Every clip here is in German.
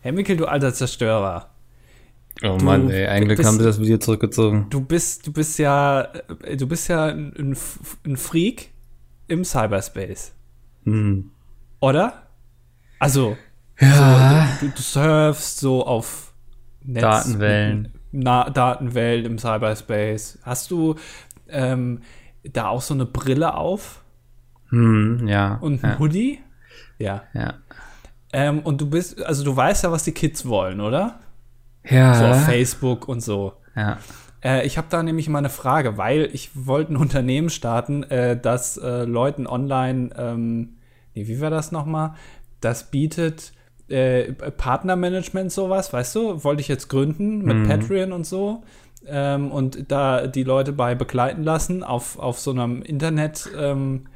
Herr Mickel, du alter Zerstörer. Oh du, Mann, ey, eigentlich haben sie das Video zurückgezogen. Du bist, du bist ja, äh, du bist ja ein, ein Freak im Cyberspace. Hm. Oder? Also, ja. So, du, du, surfst so auf Netz, Datenwellen. Na, Datenwellen im Cyberspace. Hast du ähm, da auch so eine Brille auf? Hm, ja. Und ein ja. Hoodie? Ja. Ja. Ähm, und du bist, also du weißt ja, was die Kids wollen, oder? Ja. So auf Facebook und so. Ja. Äh, ich habe da nämlich mal eine Frage, weil ich wollte ein Unternehmen starten, äh, das äh, Leuten online, ähm, nee, wie war das nochmal? Das bietet äh, Partnermanagement sowas, weißt du? Wollte ich jetzt gründen mit mhm. Patreon und so. Ähm, und da die Leute bei begleiten lassen auf, auf so einem Internet, ähm,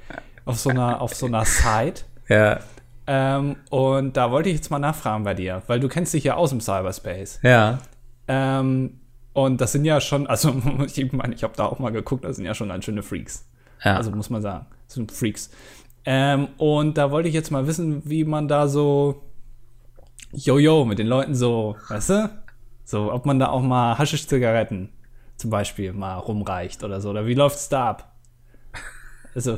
auf so einer, auf so einer Site. Ja. Ähm, und da wollte ich jetzt mal nachfragen bei dir, weil du kennst dich ja aus dem Cyberspace. Ja. Ähm, und das sind ja schon, also ich meine, ich habe da auch mal geguckt, das sind ja schon ganz schöne Freaks. Ja. Also muss man sagen, das sind Freaks. Ähm, und da wollte ich jetzt mal wissen, wie man da so Jojo mit den Leuten so, weißt du? So, ob man da auch mal Haschisch-Zigaretten zum Beispiel mal rumreicht oder so. Oder wie läuft's da ab? Also,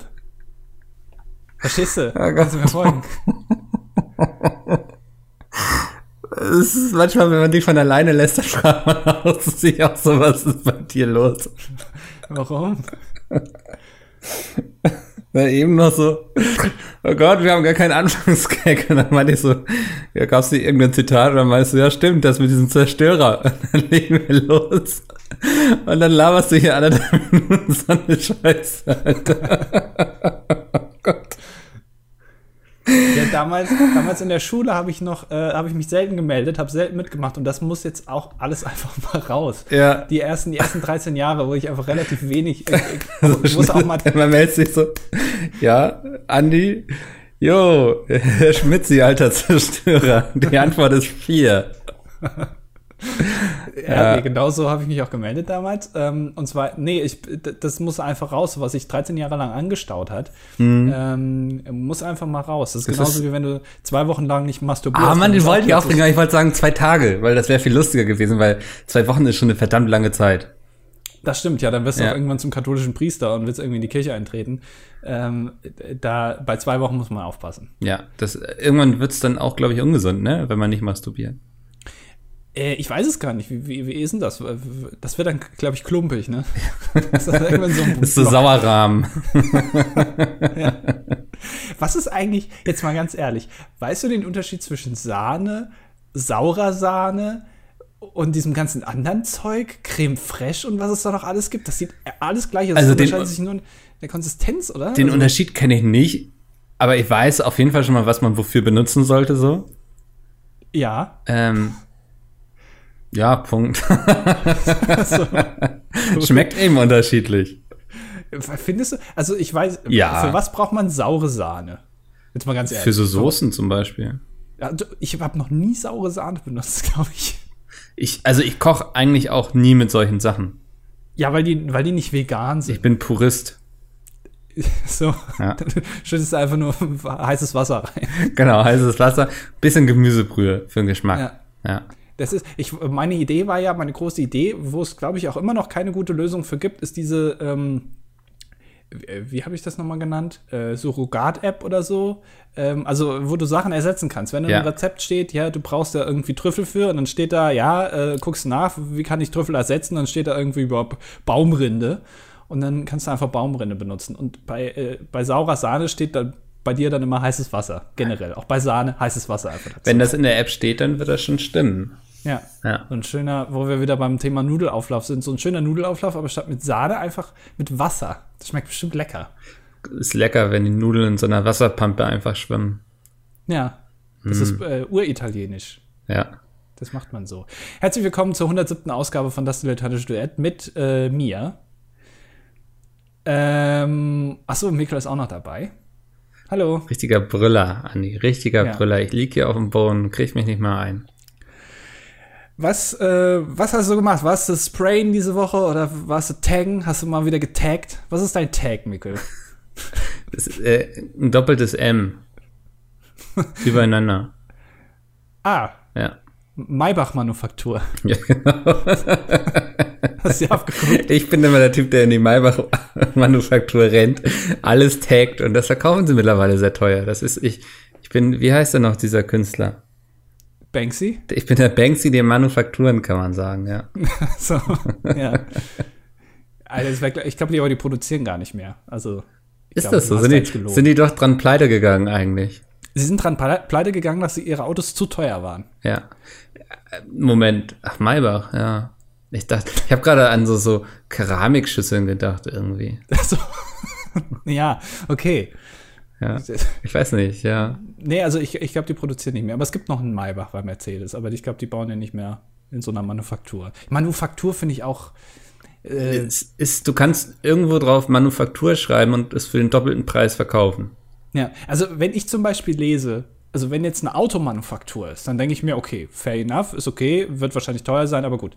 verstehst du? Ja, Kannst du mir folgen? Es ist manchmal, wenn man dich von alleine lässt, dann fragt man auch sich auch so, was ist bei dir los? Warum? Weil eben noch so, oh Gott, wir haben gar keinen Anfangsgag. Und dann meinte ich so, ja, gab's nicht irgendein Zitat? Und dann meinst du, ja, stimmt, das mit diesem Zerstörer. Und dann legen wir los. Und dann laberst du hier alle Minuten so eine Scheiße, Alter. oh Gott. Ja, damals, damals in der Schule habe ich noch, äh, habe ich mich selten gemeldet, habe selten mitgemacht und das muss jetzt auch alles einfach mal raus. Ja. Die ersten, die ersten 13 Jahre, wo ich einfach relativ wenig, äh, ich muss auch mal. Man meldet sich so, ja, Andi, jo, Herr Schmitzi, alter Zerstörer. Die Antwort ist vier. Ja, nee, genau so habe ich mich auch gemeldet damals. Ähm, und zwar, nee, ich, das muss einfach raus, was sich 13 Jahre lang angestaut hat. Mhm. Ähm, muss einfach mal raus. Das ist das genauso ist wie wenn du zwei Wochen lang nicht masturbierst. Ah, man, den wollte ich aufbringen, ich wollte sagen zwei Tage, weil das wäre viel lustiger gewesen, weil zwei Wochen ist schon eine verdammt lange Zeit. Das stimmt, ja, dann wirst du ja. auch irgendwann zum katholischen Priester und willst irgendwie in die Kirche eintreten. Ähm, da bei zwei Wochen muss man aufpassen. Ja, das irgendwann wird's dann auch, glaube ich, ungesund, ne, wenn man nicht masturbiert. Äh, ich weiß es gar nicht. Wie, wie, wie ist denn das? Das wird dann, glaube ich, klumpig, ne? Das ist irgendwann so ein ist so Sauerrahmen. ja. Was ist eigentlich, jetzt mal ganz ehrlich, weißt du den Unterschied zwischen Sahne, saurer Sahne und diesem ganzen anderen Zeug, Creme fraiche und was es da noch alles gibt? Das sieht alles gleich aus. Also das unterscheidet sich nur in der Konsistenz, oder? Den also, Unterschied kenne ich nicht, aber ich weiß auf jeden Fall schon mal, was man wofür benutzen sollte, so. Ja. Ähm, ja, Punkt. so. Schmeckt eben unterschiedlich. Findest du? Also ich weiß, ja. für was braucht man saure Sahne? Jetzt mal ganz ehrlich. Für so Soßen zum Beispiel. Ich habe noch nie saure Sahne benutzt, glaube ich. Ich, also ich koche eigentlich auch nie mit solchen Sachen. Ja, weil die, weil die nicht vegan sind. Ich bin Purist. So, ja. dann schüttest du einfach nur heißes Wasser rein. Genau, heißes Wasser, bisschen Gemüsebrühe für den Geschmack. Ja. ja. Das ist, ich, meine Idee war ja, meine große Idee, wo es, glaube ich, auch immer noch keine gute Lösung für gibt, ist diese, ähm, wie habe ich das nochmal genannt? Äh, Surrogat-App oder so. Ähm, also, wo du Sachen ersetzen kannst. Wenn ja. ein Rezept steht, ja, du brauchst da irgendwie Trüffel für und dann steht da, ja, äh, guckst nach, wie kann ich Trüffel ersetzen? Dann steht da irgendwie überhaupt Baumrinde. Und dann kannst du einfach Baumrinde benutzen. Und bei, äh, bei saurer Sahne steht da bei dir dann immer heißes Wasser. Generell. Auch bei Sahne heißes Wasser einfach dazu. Wenn das in der App steht, dann wird das schon stimmen. Ja. ja. So ein schöner, wo wir wieder beim Thema Nudelauflauf sind, so ein schöner Nudelauflauf, aber statt mit Sahne einfach mit Wasser. Das schmeckt bestimmt lecker. Ist lecker, wenn die Nudeln in so einer Wasserpampe einfach schwimmen. Ja. Das mm. ist äh, uritalienisch. Ja. Das macht man so. Herzlich willkommen zur 107. Ausgabe von Das Dilettantische Duett mit äh, mir. Ähm, achso, Mikkel ist auch noch dabei. Hallo. Richtiger Brüller, Andi. Richtiger ja. Brüller. Ich lieg hier auf dem Boden, krieg mich nicht mal ein. Was, äh, was hast du gemacht? Warst du Sprayen diese Woche oder warst du Taggen? Hast du mal wieder getaggt? Was ist dein Tag, Mikkel? Das ist äh, ein doppeltes M. Übereinander. Ah, Ja. Maybach-Manufaktur. ja genau. Hast du abgeguckt? Ich bin immer der Typ, der in die Maybach-Manufaktur rennt, alles taggt und das verkaufen sie mittlerweile sehr teuer. Das ist ich. Ich bin, wie heißt er noch, dieser Künstler? Banksy? Ich bin der Banksy der Manufakturen, kann man sagen, ja. so, ja. Also ich glaube, die, aber die produzieren gar nicht mehr. Also Ist glaube, das so? Sind die, sind die doch dran pleite gegangen eigentlich? Sie sind dran ple- pleite gegangen, dass sie ihre Autos zu teuer waren. Ja. Moment. Ach, Maybach, ja. Ich dachte, ich habe gerade an so, so Keramikschüsseln gedacht irgendwie. Also, ja, okay. Ja. Ich weiß nicht, ja. Nee, also ich, ich glaube, die produzieren nicht mehr. Aber es gibt noch einen Maybach bei Mercedes, aber ich glaube, die bauen ja nicht mehr in so einer Manufaktur. Manufaktur finde ich auch. Äh, Es ist, du kannst irgendwo drauf Manufaktur schreiben und es für den doppelten Preis verkaufen. ja, also wenn ich zum Beispiel lese, also wenn jetzt eine Automanufaktur ist, dann denke ich mir, okay, fair enough, ist okay, wird wahrscheinlich teuer sein, aber gut.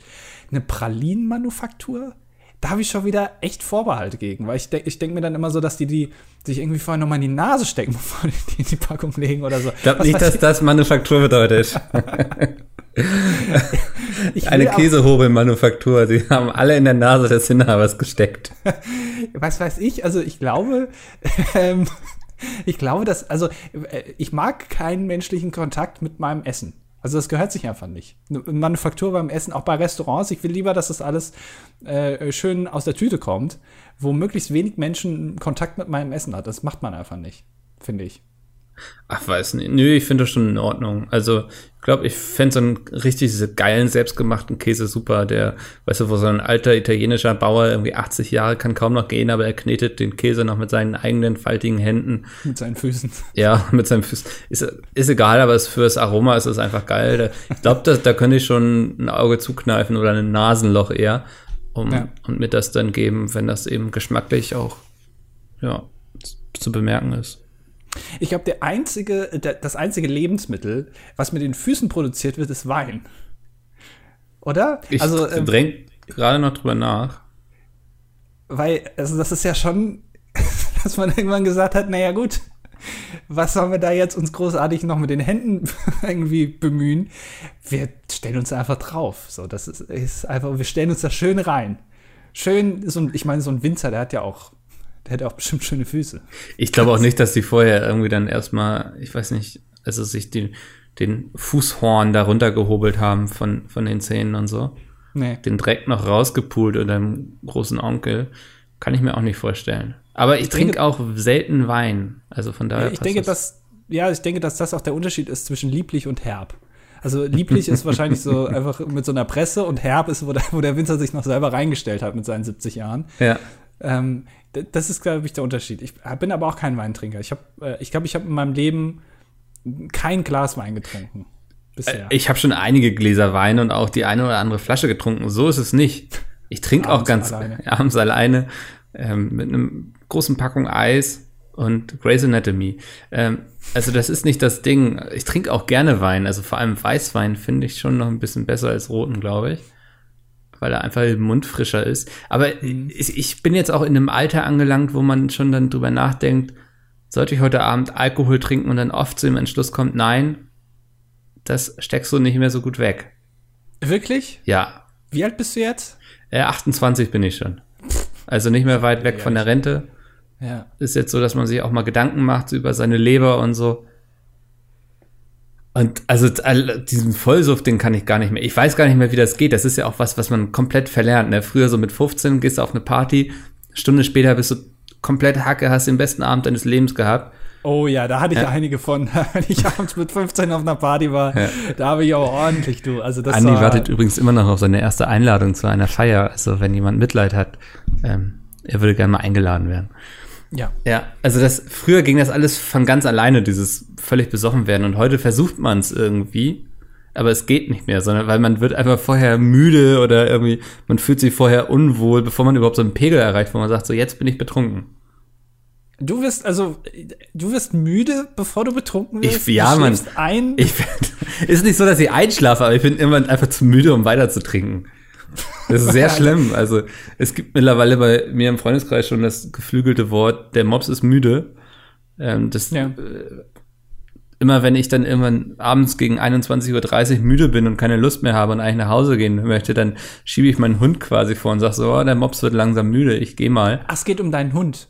Eine Pralinenmanufaktur? Da habe ich schon wieder echt Vorbehalte gegen, weil ich, denk, ich denke mir dann immer so, dass die die sich irgendwie vorher nochmal in die Nase stecken, bevor die in die Packung legen oder so. Ich glaube nicht, dass das Manufaktur bedeutet. Eine Käsehobelmanufaktur. Die haben alle in der Nase des Inhabers gesteckt. was weiß ich, also ich glaube, ähm, ich glaube, dass, also äh, ich mag keinen menschlichen Kontakt mit meinem Essen. Also das gehört sich einfach nicht. Manufaktur beim Essen, auch bei Restaurants, ich will lieber, dass das alles äh, schön aus der Tüte kommt, wo möglichst wenig Menschen Kontakt mit meinem Essen hat. Das macht man einfach nicht, finde ich. Ach, weiß nicht. Nö, ich finde das schon in Ordnung. Also, ich glaube, ich fände so einen richtig diese geilen, selbstgemachten Käse super, der, weißt du, wo so ein alter italienischer Bauer irgendwie 80 Jahre kann kaum noch gehen, aber er knetet den Käse noch mit seinen eigenen faltigen Händen. Mit seinen Füßen. Ja, mit seinem Füßen. Ist, ist egal, aber es, fürs Aroma ist es einfach geil. Ich glaube, da, da könnte ich schon ein Auge zukneifen oder ein Nasenloch eher um, Ja. und mir das dann geben, wenn das eben geschmacklich auch, ja, zu bemerken ist. Ich glaube, der einzige, der, das einzige Lebensmittel, was mit den Füßen produziert wird, ist Wein. Oder? Ich also, ähm, denk gerade noch drüber nach. Weil, also das ist ja schon, dass man irgendwann gesagt hat, naja gut, was sollen wir da jetzt uns großartig noch mit den Händen irgendwie bemühen? Wir stellen uns einfach drauf. So, das ist, ist einfach, wir stellen uns da schön rein. Schön, so ein, ich meine, so ein Winzer, der hat ja auch, ja auch bestimmt schöne Füße. Ich glaube auch nicht, dass die vorher irgendwie dann erstmal, ich weiß nicht, also sich den, den Fußhorn da runtergehobelt haben von, von den Zähnen und so. Nee. Den Dreck noch rausgepult oder dem großen Onkel. Kann ich mir auch nicht vorstellen. Aber ich, trinke denke- auch selten Wein. Also von daher. ich denke, das. dass, ja, ich denke, dass das auch der Unterschied ist zwischen lieblich und herb. Also lieblich ist wahrscheinlich so einfach mit so einer Presse und herb ist, wo der, wo der Winzer sich noch selber reingestellt hat mit seinen 70 Jahren. Ja. Ähm, das ist, glaube ich, der Unterschied. Ich bin aber auch kein Weintrinker. Ich habe, äh, ich glaube, ich habe in meinem Leben kein Glas Wein getrunken. Bisher. Ich habe schon einige Gläser Wein und auch die eine oder andere Flasche getrunken. So ist es nicht. Ich trinke auch ganz alleine. abends alleine ähm, mit einem großen Packung Eis und Grey's Anatomy. Ähm, also das ist nicht das Ding. Ich trinke auch gerne Wein. Also vor allem Weißwein finde ich schon noch ein bisschen besser als roten, glaube ich. Weil er einfach im Mund frischer ist. Aber Mhm. ich, bin jetzt auch in einem Alter angelangt, wo man schon dann drüber nachdenkt, sollte ich heute Abend Alkohol trinken und dann oft zu dem Entschluss kommt, nein, das steckst du nicht mehr so gut weg. Wirklich? Ja, Wie alt bist du jetzt? äh, 28 bin ich schon. Also nicht mehr weit weg von der Rente. Ja. Ist jetzt so, dass man sich auch mal Gedanken macht über seine Leber und so. Und also diesen Vollsuff, den kann ich gar nicht mehr. Ich weiß gar nicht mehr, wie das geht. Das ist ja auch was, was man komplett verlernt. Ne? Früher so mit 15 gehst du auf eine Party, Stunde später bist du komplett Hacke, hast den besten Abend deines Lebens gehabt. Oh ja, da hatte ich Ja. einige von, wenn ich abends mit 15 auf einer Party war. Ja. Da habe ich auch ordentlich, du. Also das Andi war, wartet übrigens immer noch auf seine erste Einladung zu einer Feier. Also wenn jemand Mitleid hat, ähm, er würde gerne mal eingeladen werden. Ja. Ja, also das früher ging das alles von ganz alleine, dieses völlig besoffen werden. Und heute versucht man es irgendwie, aber es geht nicht mehr, sondern weil man wird einfach vorher müde oder irgendwie, man fühlt sich vorher unwohl, bevor man überhaupt so einen Pegel erreicht, wo man sagt, so jetzt bin ich betrunken. Du wirst, also, du wirst müde, bevor du betrunken wirst. Ich- ja, du schläfst ein. Ich ist nicht so, dass ich einschlafe, aber ich bin immer einfach zu müde, um weiter zu trinken. Das ist sehr schlimm. Also es gibt mittlerweile bei mir im Freundeskreis schon das geflügelte Wort, der Mops ist müde. Ähm, das Ja. äh, immer wenn ich dann irgendwann abends gegen 21.30 Uhr müde bin und keine Lust mehr habe und eigentlich nach Hause gehen möchte, dann schiebe ich meinen Hund quasi vor und sage so, oh, der Mops wird langsam müde, ich gehe mal. Ach, es geht um deinen Hund.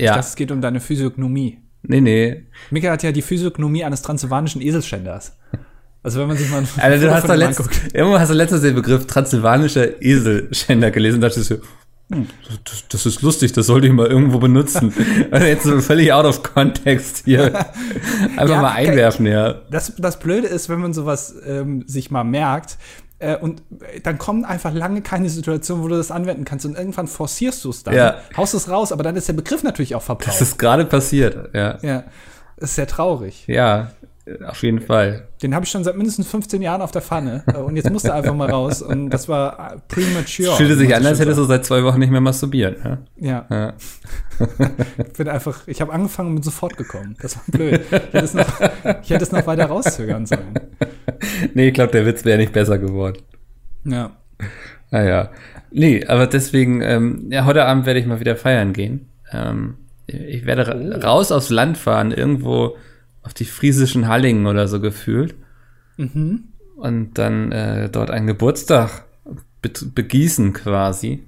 Ja. Das geht um deine Physiognomie. Nee, nee. Mika hat ja die Physiognomie eines transsilvanischen Eselschänders. Also wenn man sich mal Also du hast doch letzt, irgendwo hast du letztens den Begriff transsilvanischer Eselschänder gelesen und dachtest so, hm, das, das ist lustig, das sollte ich mal irgendwo benutzen. und jetzt so völlig out of context hier. Einfach Ja, mal einwerfen, ja. Das, das Blöde ist, wenn man sowas ähm, sich mal merkt, äh, und äh, dann kommen einfach lange keine Situationen, wo du das anwenden kannst und irgendwann forcierst du es dann, Ja. haust es raus, aber dann ist der Begriff natürlich auch verbraucht. Das ist gerade passiert, ja. ja, das ist sehr traurig. Ja, auf jeden Fall. Den habe ich schon seit mindestens 15 Jahren auf der Pfanne äh, und jetzt musste einfach mal raus und das war äh, premature. Es fühlte sich an, als hättest du seit zwei Wochen nicht mehr masturbiert. Ne? Ja, Ja. ich bin einfach, ich habe angefangen und bin sofort gekommen. Das war blöd. Ich hätte es noch, ich hätte es noch weiter rauszögern sollen. Nee, ich glaube, der Witz wäre nicht besser geworden. Ja. Naja. Nee, aber deswegen, ähm, ja, heute Abend werde ich mal wieder feiern gehen. Ähm, ich werde ra raus aufs Land fahren, irgendwo auf die friesischen Halligen oder so gefühlt. Mhm. Und dann äh, dort einen Geburtstag be begießen quasi.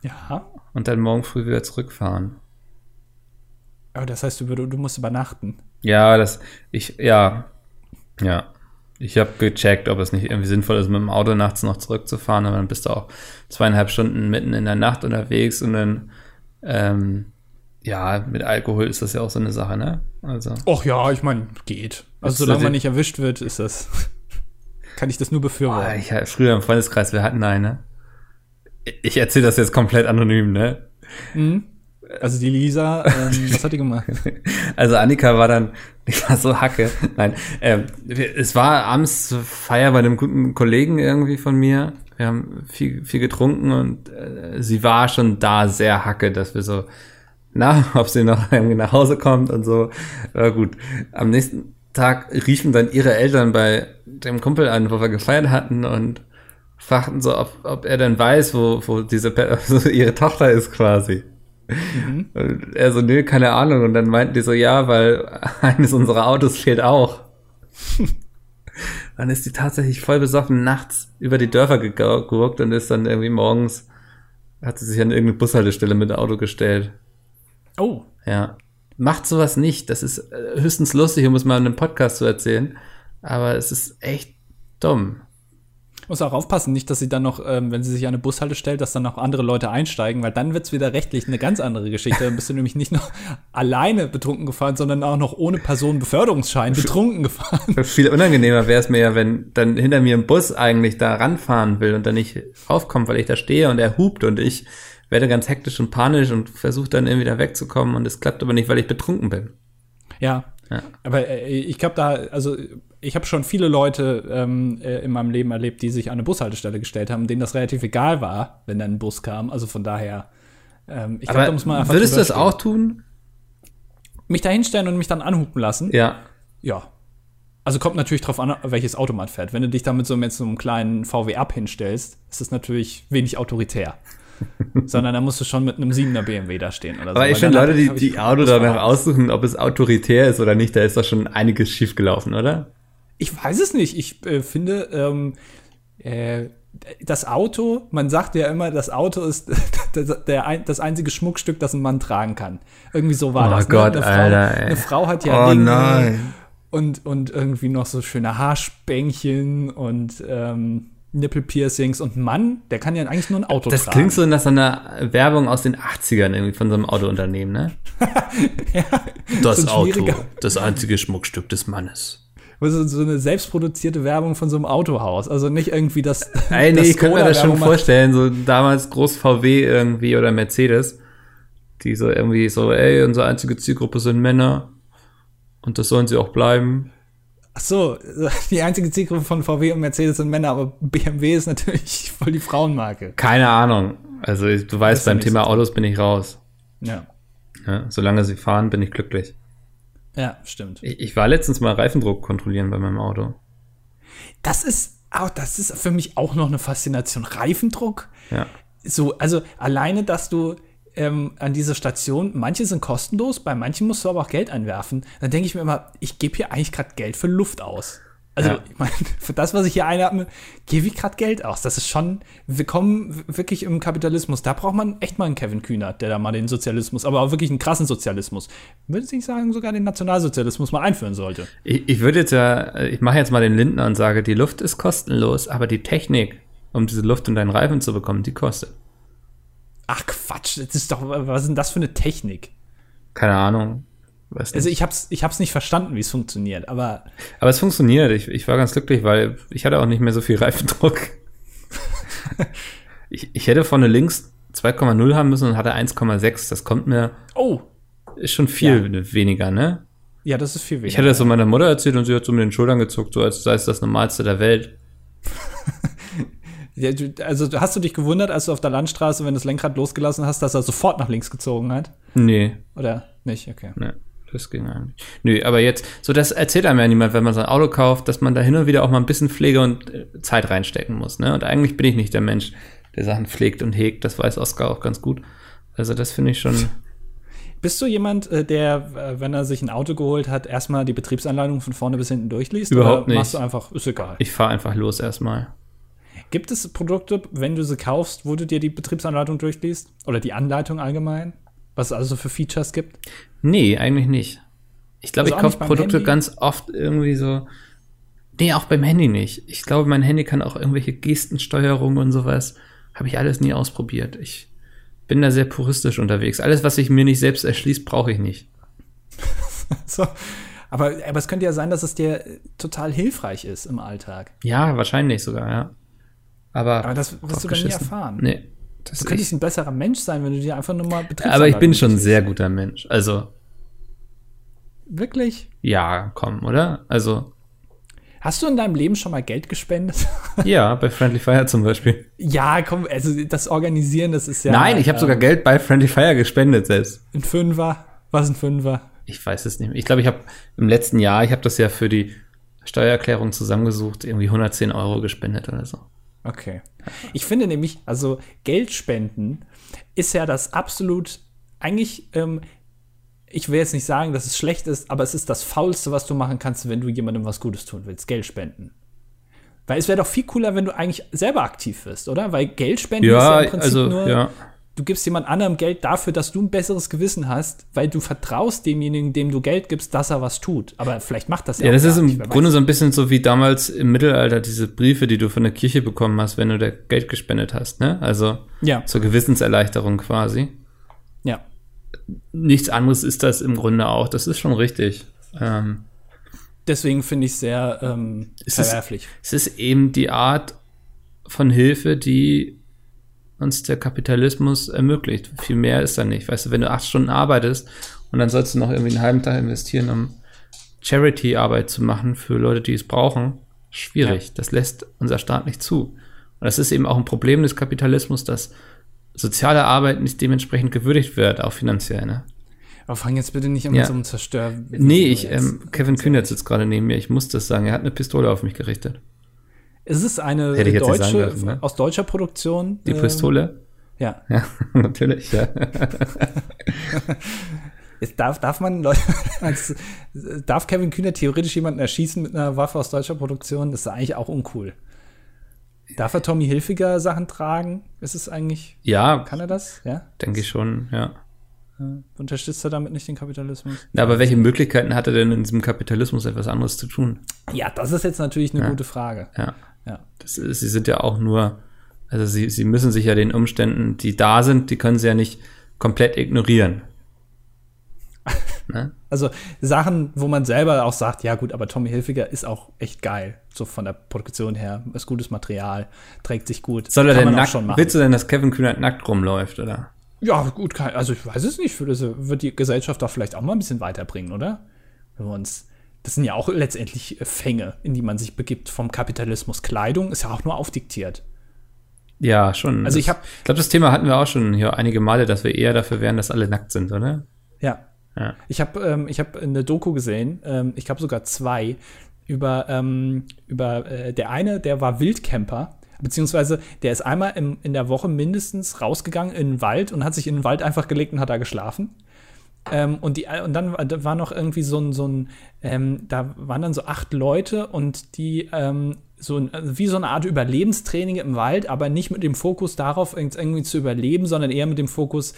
Ja. Und dann morgen früh wieder zurückfahren. Aber das heißt, du, du musst übernachten. Ja, das, ich, ja, ja. Ich habe gecheckt, ob es nicht irgendwie sinnvoll ist, mit dem Auto nachts noch zurückzufahren, aber dann bist du auch zweieinhalb Stunden mitten in der Nacht unterwegs und dann, ähm, ja, mit Alkohol ist das ja auch so eine Sache, ne? Also, Och ja, ich meine, geht. Also solange man nicht erwischt wird, ist das. kann ich das nur befürworten. ich, früher im Freundeskreis, wir hatten eine. Ich erzähle das jetzt komplett anonym, ne? Mhm. Also die Lisa, ähm, was hat die gemacht? Also Annika war dann, ich war so hacke. Nein, ähm, es war abends Feier bei einem guten Kollegen irgendwie von mir. Wir haben viel, viel getrunken und äh, sie war schon da sehr hacke, dass wir so, na, ob sie noch irgendwie nach Hause kommt und so. Aber gut, am nächsten Tag riefen dann ihre Eltern bei dem Kumpel an, wo wir gefeiert hatten und fragten so, ob, ob er denn weiß, wo, wo diese, also ihre Tochter ist quasi. Und er so, nö, keine Ahnung. Und dann meinten die so, ja, weil eines unserer Autos fehlt auch. dann ist die tatsächlich voll besoffen nachts über die Dörfer geguckt und ist dann irgendwie morgens, hat sie sich an irgendeine Bushaltestelle mit dem Auto gestellt. Oh, Ja. Macht sowas nicht. Das ist äh, höchstens lustig, um es mal in einem Podcast zu erzählen. Aber es ist echt dumm. muss auch aufpassen, nicht, dass sie dann noch, ähm, wenn sie sich an eine Bushalte stellt, dass dann noch andere Leute einsteigen, weil dann wird's wieder rechtlich eine ganz andere Geschichte. Dann bist du nämlich nicht noch alleine betrunken gefahren, sondern auch noch ohne Personenbeförderungsschein betrunken gefahren. Viel unangenehmer wäre es mir ja, wenn dann hinter mir ein Bus eigentlich da ranfahren will und dann nicht raufkommt, weil ich da stehe und er hupt und ich werde ganz hektisch und panisch und versuche dann irgendwie da wegzukommen und es klappt aber nicht, weil ich betrunken bin. Ja. Ja. Aber äh, ich glaube da, also ich habe schon viele Leute ähm, äh, in meinem Leben erlebt, die sich an eine Bushaltestelle gestellt haben, denen das relativ egal war, wenn dann ein Bus kam. Also von daher, ähm, ich glaube, da muss man einfach würdest du das auch tun? Mich da hinstellen und mich dann anhupen lassen? Ja. Ja. Also kommt natürlich drauf an, welches Auto man fährt. Wenn du dich damit so mit so einem kleinen VW Up hinstellst, ist das natürlich wenig autoritär. Sondern da musst du schon mit einem 7er BMW da stehen oder so. Aber Weil ich finde, Leute, die die Auto danach aussuchen, ob es autoritär ist oder nicht, da ist doch schon einiges schiefgelaufen, oder? Ich weiß es nicht. Ich äh, finde, ähm, äh, das Auto, man sagt ja immer, das Auto ist das, der, das einzige Schmuckstück, das ein Mann tragen kann. Irgendwie so war Oh das. Gott, eine, Frau, Alter, ey. eine Frau hat ja Oh nein. Und, und irgendwie noch so schöne Haarspänkchen und ähm, Nippelpiercings. Und Mann, der kann ja eigentlich nur ein Auto Das tragen. klingt so nach so einer Werbung aus den 80ern irgendwie von so einem Autounternehmen, ne? Das So schwieriger- das einzige Schmuckstück des Mannes. Also so eine selbstproduzierte Werbung von so einem Autohaus. Also nicht irgendwie das. Ey, nee, das ich könnte mir das schon vorstellen, so damals groß VW irgendwie oder Mercedes, die so irgendwie so, ey, unsere einzige Zielgruppe sind Männer und das sollen sie auch bleiben. Ach so, die einzige Zielgruppe von VW und Mercedes sind Männer, aber BMW ist natürlich voll die Frauenmarke. Keine Ahnung. Also du weißt, beim Thema so. Autos bin ich raus. Ja. Ja, solange sie fahren, bin ich glücklich. Ja, stimmt. Ich, ich war letztens mal Reifendruck kontrollieren bei meinem Auto. Das ist, auch, das ist für mich auch noch eine Faszination. Reifendruck. Ja. So, also alleine, dass du ähm, an diese Station. Manche sind kostenlos, bei manchen musst du aber auch Geld einwerfen. Dann denke ich mir immer, ich gebe hier eigentlich gerade Geld für Luft aus. Also, Ja. ich meine, für das, was ich hier einatme, gebe ich gerade Geld aus. Das ist schon, wir kommen wirklich im Kapitalismus. Da braucht man echt mal einen Kevin Kühnert, der da mal den Sozialismus, aber auch wirklich einen krassen Sozialismus, würde ich sagen, sogar den Nationalsozialismus mal einführen sollte. Ich, ich würde jetzt ja, ich mache jetzt mal den Lindner und sage, die Luft ist kostenlos, aber die Technik, um diese Luft in deinen Reifen zu bekommen, die kostet. Ach Quatsch, das ist doch, was ist denn das für eine Technik? Keine Ahnung. Also ich hab's, ich hab's nicht verstanden, wie es funktioniert, aber aber es funktioniert. Ich, ich war ganz glücklich, weil ich hatte auch nicht mehr so viel Reifendruck. ich, ich hätte vorne links 2,0 haben müssen und hatte 1,6. Das kommt mir, oh, ist schon viel weniger, ne? ja, das ist viel weniger. Ich hatte das so meiner Mutter erzählt und sie hat so mit den Schultern gezuckt, so als sei es das Normalste der Welt. Also hast du dich gewundert, als du auf der Landstraße, wenn du das Lenkrad losgelassen hast, dass er sofort nach links gezogen hat? Nee, Oder nicht? Okay. ne, das ging eigentlich. Nö, aber jetzt, so das erzählt einem ja niemand, wenn man so ein Auto kauft, dass man da hin und wieder auch mal ein bisschen Pflege und äh, Zeit reinstecken muss, ne? Und eigentlich bin ich nicht der Mensch, der Sachen pflegt und hegt, das weiß Oskar auch ganz gut. Also das finde ich schon, Bist du jemand, äh, der, äh, wenn er sich ein Auto geholt hat, erstmal die Betriebsanleitung von vorne bis hinten durchliest? Überhaupt oder nicht. Machst du einfach, ist egal. ich fahre einfach los erstmal. Gibt es Produkte, wenn du sie kaufst, wo du dir die Betriebsanleitung durchliest? Oder die Anleitung allgemein? Was es also für Features gibt? Nee, eigentlich nicht. Ich glaube, Also ich kaufe Produkte Handy? ganz oft irgendwie so. Nee, auch beim Handy nicht. Ich glaube, mein Handy kann auch irgendwelche Gestensteuerung und sowas. Habe ich alles nie ausprobiert. Ich bin da sehr puristisch unterwegs. Alles, was sich mir nicht selbst erschließt, brauche ich nicht. So. Aber, aber es könnte ja sein, dass es dir total hilfreich ist im Alltag. Ja, wahrscheinlich sogar, ja. Aber, Aber das wirst du nie draufgeschissen. erfahren. Nee. Das Du könntest ich, ein besserer Mensch sein, wenn du dir einfach nur mal aber ich bin schon ein sehr guter Mensch. Also, Wirklich? ja, komm, oder? Also, Hast du in deinem Leben schon mal Geld gespendet? ja, bei Friendly Fire zum Beispiel. ja, komm, also das Organisieren, das ist ja. Nein, ich habe ähm, sogar Geld bei Friendly Fire gespendet selbst. Ein Fünfer. Was ein Fünfer? Ich weiß es nicht mehr. Ich glaube, ich habe im letzten Jahr, ich habe das ja für die Steuererklärung zusammengesucht, irgendwie 110 Euro gespendet oder so. Okay. Ich finde nämlich, also Geld spenden ist ja das absolut, eigentlich, ähm, ich will jetzt nicht sagen, dass es schlecht ist, aber es ist das Faulste, was du machen kannst, wenn du jemandem was Gutes tun willst, Geld spenden. Weil es wäre doch viel cooler, wenn du eigentlich selber aktiv wirst, oder? Weil Geld spenden Ja, ist ja im Prinzip also, nur, ja. Du gibst jemand anderem Geld dafür, dass du ein besseres Gewissen hast, weil du vertraust demjenigen, dem du Geld gibst, dass er was tut. Aber vielleicht macht das ja Ja, das ist im nicht, Grunde so ein bisschen so wie damals im Mittelalter diese Briefe, die du von der Kirche bekommen hast, wenn du da Geld gespendet hast, ne? Also Ja, zur Gewissenserleichterung quasi. ja. Nichts anderes ist das im Grunde auch. Das ist schon richtig. Ähm, Deswegen finde ich es sehr ähm, Es ist- verwerflich. es ist eben die Art von Hilfe, die uns der Kapitalismus ermöglicht. Viel mehr ist da nicht. Weißt du, wenn du acht Stunden arbeitest und dann sollst du noch irgendwie einen halben Tag investieren, um Charity-Arbeit zu machen für Leute, die es brauchen, schwierig. Das lässt unser Staat nicht zu. Und das ist eben auch ein Problem des Kapitalismus, dass soziale Arbeit nicht dementsprechend gewürdigt wird, auch finanziell. Ne? Aber fang jetzt bitte nicht an Ja. mit so einem Zerstör. Nee, ich, ähm, Kevin Kühnert sitzt gerade neben mir. Ich muss das sagen. Er hat eine Pistole auf mich gerichtet. Es ist eine deutsche, dürfen, ne? aus deutscher Produktion. Die ähm, Pistole? Ja. Ja, natürlich, ja. Jetzt darf, darf man Leute, als, darf Kevin Kühner theoretisch jemanden erschießen mit einer Waffe aus deutscher Produktion? Das ist eigentlich auch uncool. Darf er Tommy Hilfiger Sachen tragen? Ist es eigentlich, Ja, kann er das? Ja? denke ich schon, ja. Unterstützt er damit nicht den Kapitalismus? Na, aber welche Möglichkeiten hat er denn in diesem Kapitalismus etwas anderes zu tun? Ja, das ist jetzt natürlich eine Ja. gute Frage. Ja. Ja. Das sie sind ja auch nur, also sie, sie müssen sich ja den Umständen, die da sind, die können sie ja nicht komplett ignorieren. ne? Also Sachen, wo man selber auch sagt, ja gut, aber Tommy Hilfiger ist auch echt geil. So von der Produktion her, ist gutes Material, trägt sich gut. Soll er denn nackt, schon machen. willst du denn, dass Kevin Kühnert nackt rumläuft, oder? Ja, gut, kann, also ich weiß es nicht. Das wird die Gesellschaft doch vielleicht auch mal ein bisschen weiterbringen, oder? Wenn wir uns. Das sind ja auch letztendlich äh, Fänge, in die man sich begibt vom Kapitalismus. Kleidung ist ja auch nur aufdiktiert. Ja, schon. Also ich hab- Ich glaube, das Thema hatten wir auch schon hier einige Male, dass wir eher dafür wären, dass alle nackt sind, oder? Ja. Ja. Ich habe ähm, ich hab eine Doku gesehen, ähm, ich glaube sogar zwei, über, ähm, über äh, der eine, der war Wildcamper, Beziehungsweise der ist einmal im, in der Woche mindestens rausgegangen in den Wald und hat sich in den Wald einfach gelegt und hat da geschlafen. Ähm, und, die, und dann war noch irgendwie so ein, so ein ähm, da waren dann so acht Leute und die ähm, so ein, also wie so eine Art Überlebenstraining im Wald, aber nicht mit dem Fokus darauf, irgendwie zu überleben, sondern eher mit dem Fokus,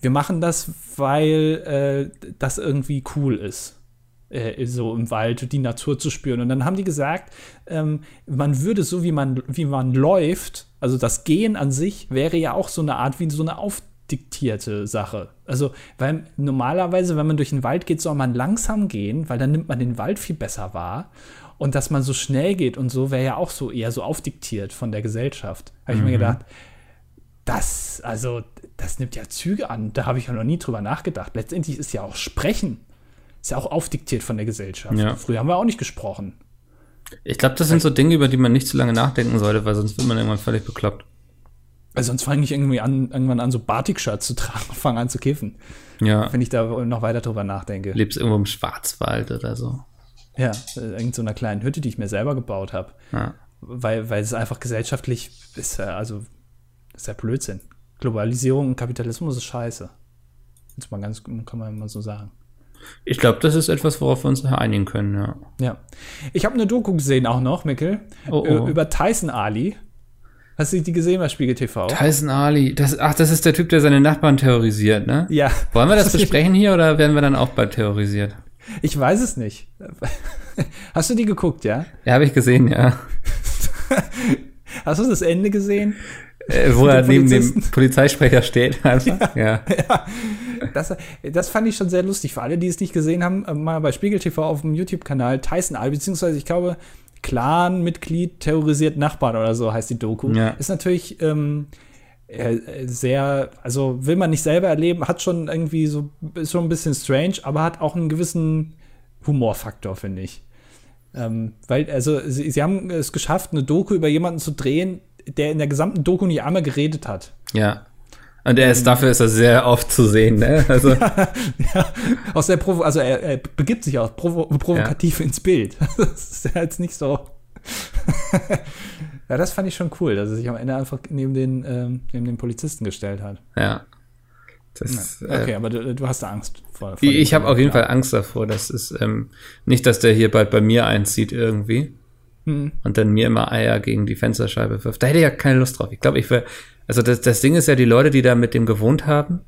wir machen das, weil äh, das irgendwie cool ist. Äh, so im Wald die Natur zu spüren. Und dann haben die gesagt, ähm, man würde so, wie man, wie man läuft, also das Gehen an sich wäre ja auch so eine Art wie so eine aufdiktierte Sache. Also, weil normalerweise, wenn man durch den Wald geht, soll man langsam gehen, weil dann nimmt man den Wald viel besser wahr. Und dass man so schnell geht und so wäre ja auch so eher so aufdiktiert von der Gesellschaft. Habe ich mhm. mir gedacht, das, also, das nimmt ja Züge an. Da habe ich ja noch nie drüber nachgedacht. Letztendlich ist ja auch Sprechen, ist ja auch aufdiktiert von der Gesellschaft. Ja. Früher haben wir auch nicht gesprochen. Ich glaube, das sind so Dinge, über die man nicht zu lange nachdenken sollte, weil sonst wird man irgendwann völlig bekloppt. Also sonst fange ich irgendwie an, irgendwann an, so Batik-Shirts zu tragen und fange an zu kiffen. Ja. Wenn ich da noch weiter drüber nachdenke. Lebst irgendwo im Schwarzwald oder so. Ja, in so einer kleinen Hütte, die ich mir selber gebaut habe. Ja. Weil, weil es einfach gesellschaftlich ist, also ist ja Blödsinn. Globalisierung und Kapitalismus ist scheiße. Jetzt mal ganz, kann man mal so sagen. Ich glaube, das ist etwas, worauf wir uns einigen können, ja. Ja. Ich habe eine Doku gesehen auch noch, Mikkel, oh, oh. über Tyson Ali. Hast du die gesehen bei Spiegel TV? Tyson Ali, das, ach, das ist der Typ, der seine Nachbarn terrorisiert, ne? Ja. Wollen wir das besprechen hier oder werden wir dann auch bald terrorisiert? Ich weiß es nicht. Hast du die geguckt, ja? Ja, habe ich gesehen, ja. Hast du das Ende gesehen? Äh, wo er neben dem Polizeisprecher steht. Einfach. Ja, ja. ja. Das, das fand ich schon sehr lustig. Für alle, die es nicht gesehen haben, äh, mal bei Spiegel TV auf dem YouTube-Kanal Tyson Al, beziehungsweise ich glaube, Clan-Mitglied terrorisiert Nachbarn oder so heißt die Doku. Ja. Ist natürlich ähm, äh, sehr, also will man nicht selber erleben, hat schon irgendwie so, ist schon ein bisschen strange, aber hat auch einen gewissen Humorfaktor, finde ich. Ähm, weil, also, sie, sie, haben es geschafft, eine Doku über jemanden zu drehen, der in der gesamten Doku nicht einmal geredet hat. Ja. Und er ist, dafür ist er sehr oft zu sehen, ne? Also. ja, ja. Aus der Provo also er, er, begibt sich auch provo provokativ ja. ins Bild. Das ist ja jetzt nicht so. Ja, das fand ich schon cool, dass er sich am Ende einfach neben den, ähm, neben den Polizisten gestellt hat. Ja. Das, ja. Okay, äh, aber du, du, hast da Angst vor. vor ich habe auf jeden Fall Angst davor. Das ist ähm, nicht, dass der hier bald bei mir einzieht irgendwie hm. und dann mir immer Eier gegen die Fensterscheibe wirft. Da hätte ich ja keine Lust drauf. Ich glaube, ich wäre. Also das, das Ding ist ja, die Leute, die da mit dem gewohnt haben,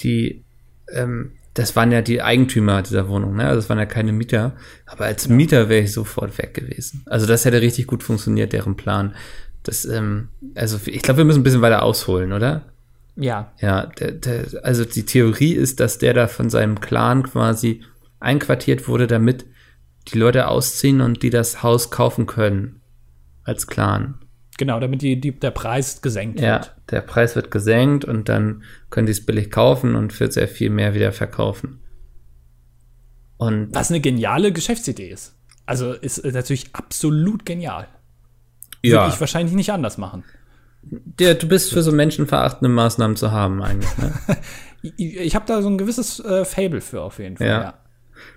die ähm, das waren ja die Eigentümer dieser Wohnung, ne? Also das waren ja keine Mieter. Aber als Mieter wäre ich sofort weg gewesen. Also das hätte richtig gut funktioniert, deren Plan. Das, ähm, also ich glaube, wir müssen ein bisschen weiter ausholen, oder? Ja. Ja, der, der, also die Theorie ist, dass der da von seinem Clan quasi einquartiert wurde, damit die Leute ausziehen und die das Haus kaufen können. Als Clan. Genau, damit die, die, der Preis gesenkt ja, wird. Ja, der Preis wird gesenkt und dann können die es billig kaufen und für sehr viel mehr wieder verkaufen. Und Was eine geniale Geschäftsidee ist. Also ist natürlich absolut genial. Ja. Würde ich wahrscheinlich nicht anders machen. Ja, du bist für so menschenverachtende Maßnahmen zu haben eigentlich. Ne? ich habe da so ein gewisses äh, Fable für auf jeden Fall. Ja. ja.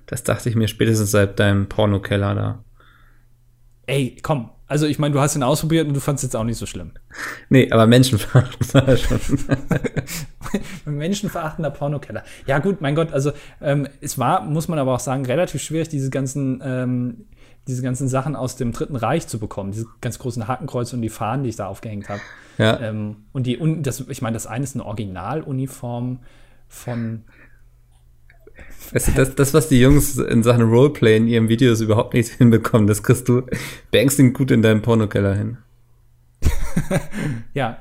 Das dachte ich mir spätestens seit deinem Pornokeller da. Ey, komm, also ich meine, du hast ihn ausprobiert und du fandest es jetzt auch nicht so schlimm. Nee, aber menschenverachtend war schon. menschenverachtender Pornokeller. Ja gut, mein Gott, also ähm, es war, muss man aber auch sagen, relativ schwierig, diese ganzen, ähm, diese ganzen Sachen aus dem Dritten Reich zu bekommen. Diese ganz großen Hakenkreuze und die Fahnen, die ich da aufgehängt habe. Ja. Ähm, und die, und das, ich meine, das eine ist eine Originaluniform von Weißt du, das, das, was die Jungs in Sachen Roleplay in ihren Videos überhaupt nicht hinbekommen, das kriegst du beängstigend gut in deinem Pornokeller hin. ja,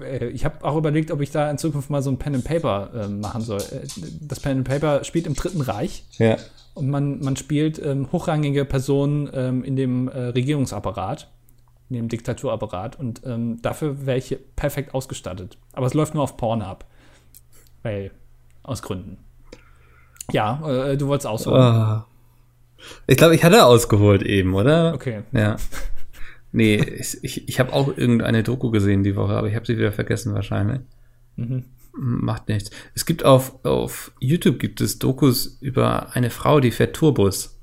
äh, ich habe auch überlegt, ob ich da in Zukunft mal so ein Pen and Paper äh, machen soll. Äh, das Pen and Paper spielt im Dritten Reich. Ja. Und man, man spielt ähm, hochrangige Personen ähm, in dem äh, Regierungsapparat, in dem Diktaturapparat. Und ähm, dafür wäre ich perfekt ausgestattet. Aber es läuft nur auf Pornhub. Weil, aus Gründen. Ja, äh, du wolltest ausholen. Oh. Ich glaube, ich hatte ausgeholt eben, oder? Okay. Ja. Nee, ich, ich, ich habe auch irgendeine Doku gesehen die Woche, aber ich habe sie wieder vergessen wahrscheinlich. Mhm. Macht nichts. Es gibt auf, auf YouTube gibt es Dokus über eine Frau, die fährt Tourbus.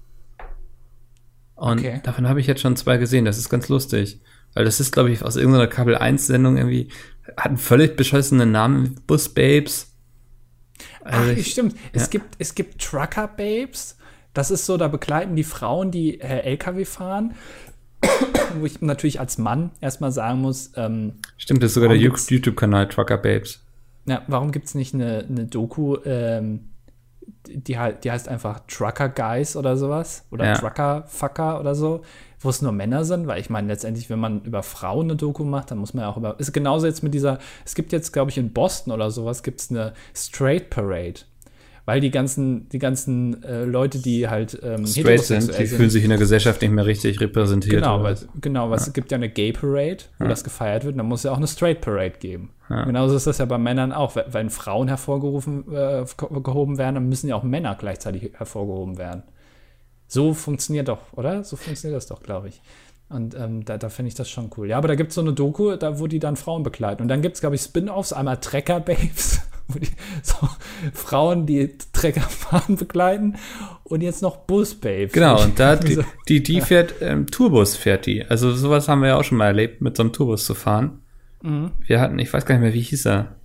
Und okay. davon habe ich jetzt schon zwei gesehen. Das ist ganz lustig. Weil das ist, glaube ich, aus irgendeiner Kabel 1 Sendung irgendwie, hat einen völlig beschissenen Namen, Bus Babes. Also Ach, ich, stimmt. Ja. Es gibt, es gibt Trucker Babes. Das ist so, da begleiten die Frauen, die äh, LKW fahren. Wo ich natürlich als Mann erstmal sagen muss, ähm, Stimmt, das ist sogar der YouTube-Kanal Trucker Babes. Ja, warum gibt es nicht eine, eine Doku, ähm, die, die heißt einfach Trucker Guys oder sowas? Oder ja. Trucker Fucker oder so? wo es nur Männer sind, weil ich meine, letztendlich, wenn man über Frauen eine Doku macht, dann muss man ja auch über. Ist genauso jetzt mit dieser, es gibt jetzt, glaube ich, in Boston oder sowas, gibt es eine Straight Parade. Weil die ganzen, die ganzen äh, Leute, die halt ähm, straight sind, die sind, fühlen sich in der Gesellschaft nicht mehr richtig repräsentiert. Genau, weil, genau, weil ja. es gibt ja eine Gay Parade, wo ja. das gefeiert wird, dann muss es ja auch eine Straight Parade geben. Ja. Genauso ist das ja bei Männern auch. Wenn Frauen hervorgerufen, äh, gehoben werden, dann müssen ja auch Männer gleichzeitig hervorgehoben werden. So funktioniert doch, oder? So funktioniert das doch, glaube ich. Und ähm, da, da finde ich das schon cool. Ja, aber da gibt es so eine Doku, da wo die dann Frauen begleiten. Und dann gibt es, glaube ich, Spin-offs, einmal Trecker-Babes, wo die so Frauen, die Trecker fahren, begleiten. Und jetzt noch Bus-Babes. Genau, und da die, die, die fährt, ähm, Tourbus fährt die. Also sowas haben wir ja auch schon mal erlebt, mit so einem Tourbus zu fahren. Mhm. Wir hatten, ich weiß gar nicht mehr, wie hieß er.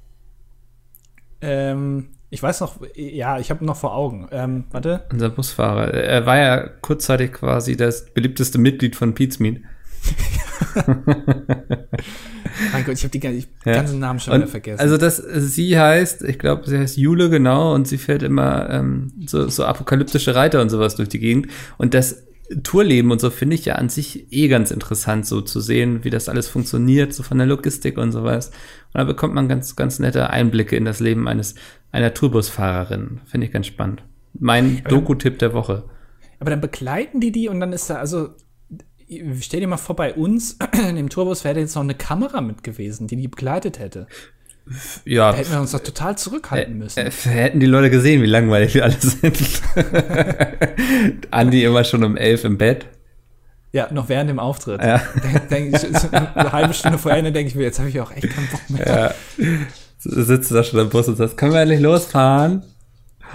Ähm, ich weiß noch, ja, ich habe noch vor Augen. Ähm, warte. Unser Busfahrer. Er war ja kurzzeitig quasi das beliebteste Mitglied von Meat. mein Gott, ich habe die, die ja. ganzen Namen schon wieder vergessen. Also das, sie heißt, ich glaube, sie heißt Jule genau und sie fährt immer ähm, so, so apokalyptische Reiter und sowas durch die Gegend. Und das Tourleben und so finde ich ja an sich eh ganz interessant, so zu sehen, wie das alles funktioniert, so von der Logistik und sowas. Und da bekommt man ganz, ganz nette Einblicke in das Leben eines, einer Tourbusfahrerin. Finde ich ganz spannend. Mein Doku-Tipp der Woche. Aber dann begleiten die die und dann ist da, also, stell dir mal vor, bei uns in dem Tourbus wäre jetzt noch eine Kamera mit gewesen, die die begleitet hätte. Ja. Da hätten wir uns doch total zurückhalten müssen. Hätten die Leute gesehen, wie langweilig wir alle sind. Andi immer schon um elf im Bett. Ja, noch während dem Auftritt. Ja. Denk, denk ich, so eine halbe Stunde vorher denke ich mir, jetzt habe ich auch echt keinen Bock mehr. Ja. Sitzt da schon im Bus und sagst, können wir endlich losfahren?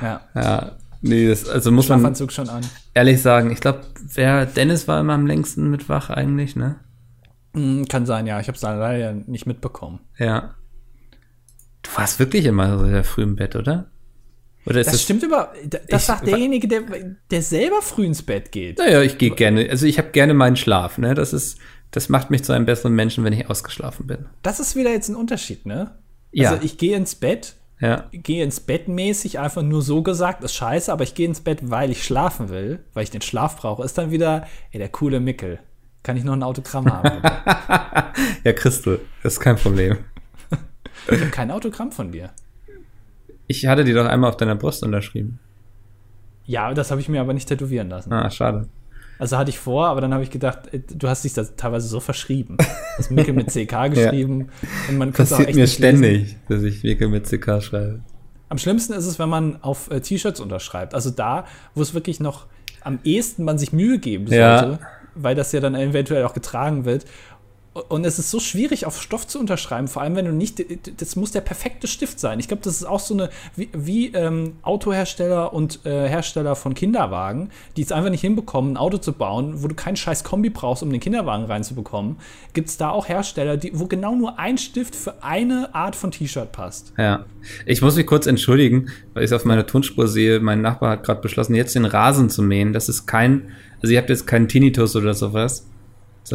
Ja. Ja. Nee, das, also muss man schon an. ehrlich sagen, ich glaube, wer Dennis war immer am längsten mit wach eigentlich, ne? Hm, kann sein, ja. Ich habe es leider nicht mitbekommen. Ja. Du warst wirklich immer sehr früh im Bett, oder? Oder ist das, das stimmt über. Das ich, sagt derjenige, der, der selber früh ins Bett geht. Naja, ich gehe gerne. Also ich habe gerne meinen Schlaf. Ne, das ist, das macht mich zu einem besseren Menschen, wenn ich ausgeschlafen bin. Das ist wieder jetzt ein Unterschied, ne? Ja. Also ich gehe ins Bett. Ja. Gehe ins Bett mäßig, einfach nur so gesagt, ist scheiße, aber ich gehe ins Bett, weil ich schlafen will, weil ich den Schlaf brauche. Ist dann wieder, ey, der coole Mickel. Kann ich noch ein Autogramm haben? ja, Christel, das ist kein Problem. Ich habe kein Autogramm von dir. Ich hatte die doch einmal auf deiner Brust unterschrieben. Ja, das habe ich mir aber nicht tätowieren lassen. Ah, schade. Also hatte ich vor, aber dann habe ich gedacht, äh, du hast dich das teilweise so verschrieben. Du hast Mikkel mit CK geschrieben. ja. und man Passiert mir ständig, lesen. dass ich Mikkel mit CK schreibe. Am schlimmsten ist es, wenn man auf äh, T-Shirts unterschreibt. Also da, wo es wirklich noch am ehesten man sich Mühe geben sollte, ja. weil das ja dann eventuell auch getragen wird. Und es ist so schwierig, auf Stoff zu unterschreiben, vor allem wenn du nicht, das muss der perfekte Stift sein. Ich glaube, das ist auch so eine, wie, wie ähm, Autohersteller und äh, Hersteller von Kinderwagen, die es einfach nicht hinbekommen, ein Auto zu bauen, wo du keinen scheiß Kombi brauchst, um den Kinderwagen reinzubekommen. Gibt es da auch Hersteller, die, wo genau nur ein Stift für eine Art von T-Shirt passt? Ja. Ich muss mich kurz entschuldigen, weil ich es auf meiner Tonspur sehe. Mein Nachbar hat gerade beschlossen, jetzt den Rasen zu mähen. Das ist kein, also ihr habt jetzt keinen Tinnitus oder sowas.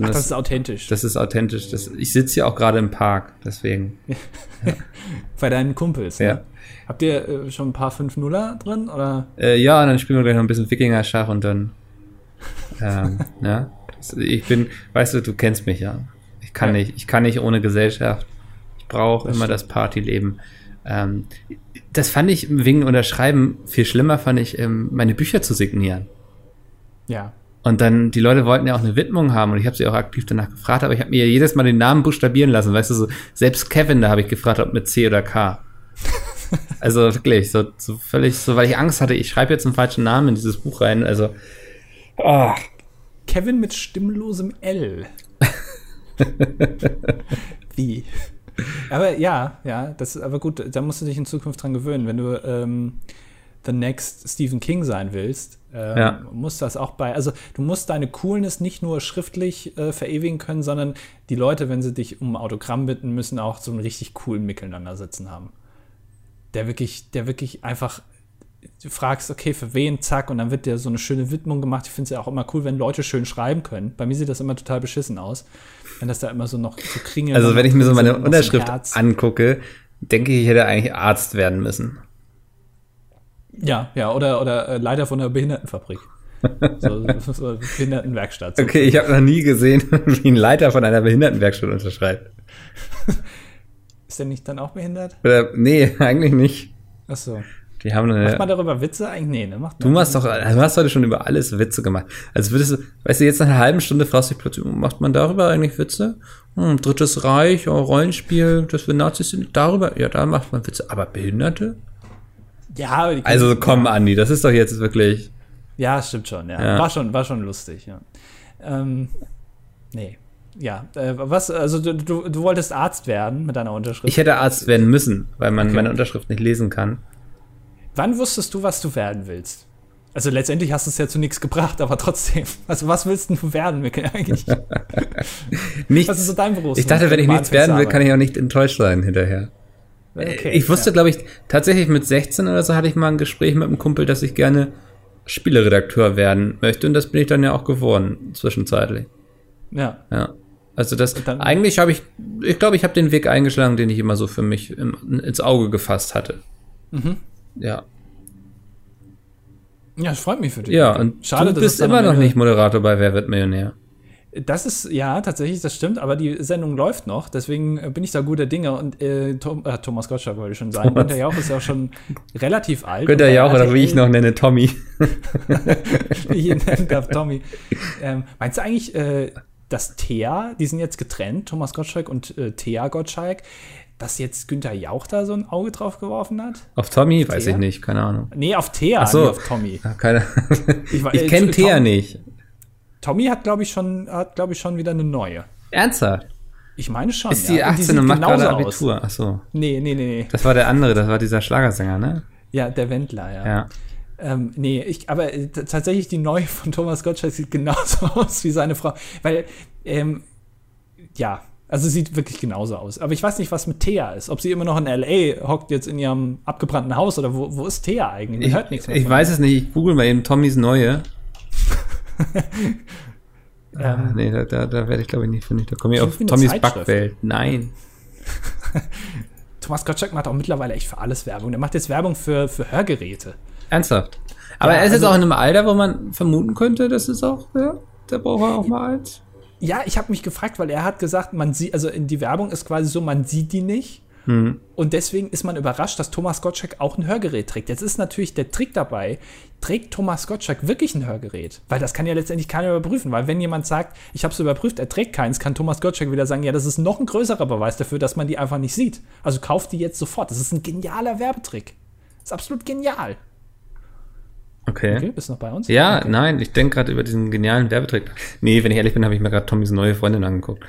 Ach, das, das, ist authentisch. Das ist authentisch. Das, ich sitze hier auch gerade im Park, deswegen. Ja. Bei deinen Kumpels. Ne? Ja. Habt ihr äh, schon ein paar 5-0er drin? Oder? Äh, ja, und dann spielen wir gleich noch ein bisschen Wikinger-Schach und dann. ähm, ja. Ich bin, weißt du, du kennst mich ja. Ich kann ja. nicht, ich kann nicht ohne Gesellschaft. Ich brauche immer stimmt. das Partyleben. Ähm, das fand ich wegen Unterschreiben viel schlimmer, fand ich, ähm, meine Bücher zu signieren. Ja. Und dann, die Leute wollten ja auch eine Widmung haben und ich habe sie auch aktiv danach gefragt, aber ich habe mir jedes Mal den Namen buchstabieren lassen. Weißt du, so, selbst Kevin, da habe ich gefragt, ob mit C oder K. also wirklich, so, so völlig, so, weil ich Angst hatte, ich schreibe jetzt einen falschen Namen in dieses Buch rein. Also. Oh. Kevin mit stimmlosem L. Wie? Aber ja, ja, das ist aber gut, da musst du dich in Zukunft dran gewöhnen, wenn du ähm, the next Stephen King sein willst, ähm, Ja. muss das auch bei, also du musst deine Coolness nicht nur schriftlich äh, verewigen können, sondern die Leute, wenn sie dich um ein Autogramm bitten, müssen auch so einen richtig coolen Miteinander sitzen haben. Der wirklich, der wirklich einfach, du fragst, okay, für wen, zack, und dann wird dir so eine schöne Widmung gemacht. Ich finde es ja auch immer cool, wenn Leute schön schreiben können. Bei mir sieht das immer total beschissen aus. Wenn das da immer so noch so kringelt. Also wenn ich mir so meine Unterschrift angucke, denke ich, ich hätte eigentlich Arzt werden müssen. Ja, ja, oder, oder äh, Leiter von einer Behindertenfabrik. so, so Behindertenwerkstatt. So. Okay, ich habe noch nie gesehen, wie ein Leiter von einer Behindertenwerkstatt unterschreibt. Ist der nicht dann auch behindert? Oder, nee, eigentlich nicht. Achso. Die haben Macht eine, man darüber Witze? Eigentlich, nee, ne? Macht du machst doch, du hast heute schon über alles Witze gemacht. Also würdest du, weißt du, jetzt nach einer halben Stunde fragst du dich plötzlich, macht man darüber eigentlich Witze? Hm, Drittes Reich, oh, Rollenspiel, dass wir Nazis sind, darüber, ja, da macht man Witze. Aber Behinderte? Ja, aber die Also komm, Andi, das ist doch jetzt wirklich. Ja, stimmt schon, ja. Ja. War schon, war schon lustig, ja. Ähm, nee. Ja, äh, was, also du, du, du wolltest Arzt werden mit deiner Unterschrift. Ich hätte Arzt werden müssen, weil man meine Unterschrift nicht lesen kann. Wann wusstest du, was du werden willst? Also letztendlich hast du es ja zu nichts gebracht, aber trotzdem. Also was willst denn du werden, Mikkel, eigentlich? Nichts. Was ist so dein Beruf? ich dachte, wenn ich nichts werden will, kann ich auch nicht enttäuscht sein hinterher. Okay, ich wusste, ja. glaube ich, tatsächlich mit 16 oder so hatte ich mal ein Gespräch mit einem Kumpel, dass ich gerne Spieleredakteur werden möchte. Und das bin ich dann ja auch geworden, zwischenzeitlich. Ja. Ja. Also das, dann- eigentlich habe ich, ich glaube, ich habe den Weg eingeschlagen, den ich immer so für mich im, ins Auge gefasst hatte. Mhm. Ja. Ja, das freut mich für dich. Ja, und Schade, du bist es immer noch nicht Moderator bei Wer wird Millionär. Das ist, ja, tatsächlich, das stimmt, aber die Sendung läuft noch, deswegen äh, bin ich da guter Dinge und äh, Tom, äh, Thomas Gottschalk wollte ich schon sagen. Günther Jauch ist ja auch schon relativ alt. Günther bei Jauch oder wie ich noch nenne, Tommy. ich ihn nennen darf, Tommy. Ähm, meinst du eigentlich, äh, dass Thea, die sind jetzt getrennt, Thomas Gottschalk und äh, Thea Gottschalk, dass jetzt Günther Jauch da so ein Auge drauf geworfen hat? Auf Tommy? Weiß Thea? ich nicht, keine Ahnung. Nee, auf Thea, Ach so. nicht auf Tommy. Keine. Ich, Ich äh, kenne Thea nicht. Tommy hat, glaube ich, schon, hat, glaube ich, schon wieder eine neue. Ernsthaft? Ich meine schon. Ist die ja. Und 18 sieht und macht gerade aus. Abitur? Ach so. Nee, nee, nee, nee. Das war der andere, das war dieser Schlagersänger, ne? Ja, der Wendler, ja. Ja. Ähm, nee, ich, aber äh, tatsächlich die neue von Thomas Gottschalk sieht genauso aus wie seine Frau. Weil, ähm, ja, also sieht wirklich genauso aus. Aber ich weiß nicht, was mit Thea ist. Ob sie immer noch in L.A. hockt, jetzt in ihrem abgebrannten Haus oder wo, wo ist Thea eigentlich? Man Ich, hört nichts mehr. ich weiß es nicht, ich google mal eben Tommys neue. Ihr. Ah, Ähm, nee, da, da, da werde ich glaube ich nicht finden. Da komme ich auf Tommys. Backwelt. Nein. Thomas Gottschalk macht auch mittlerweile echt für alles Werbung. Der macht jetzt Werbung für, für Hörgeräte. Ernsthaft. Aber Ja, er ist jetzt also- auch in einem Alter, wo man vermuten könnte, dass es auch, ja, der braucht er auch mal eins. Ja, ich habe mich gefragt, weil er hat gesagt, man sieht, also in die Werbung ist quasi so, man sieht die nicht. Hm. Und deswegen ist man überrascht, dass Thomas Gottschalk auch ein Hörgerät trägt. Jetzt ist natürlich der Trick dabei, trägt Thomas Gottschalk wirklich ein Hörgerät? Weil das kann ja letztendlich keiner überprüfen. Weil wenn jemand sagt, ich habe es überprüft, er trägt keins, kann Thomas Gottschalk wieder sagen, ja, das ist noch ein größerer Beweis dafür, dass man die einfach nicht sieht. Also kauft die jetzt sofort. Das ist ein genialer Werbetrick. Das ist absolut genial. Okay. Okay, bist du noch bei uns? Ja, okay. nein, ich denke gerade über diesen genialen Werbetrick. Nee, wenn ich ehrlich bin, habe ich mir gerade Tommys neue Freundin angeguckt.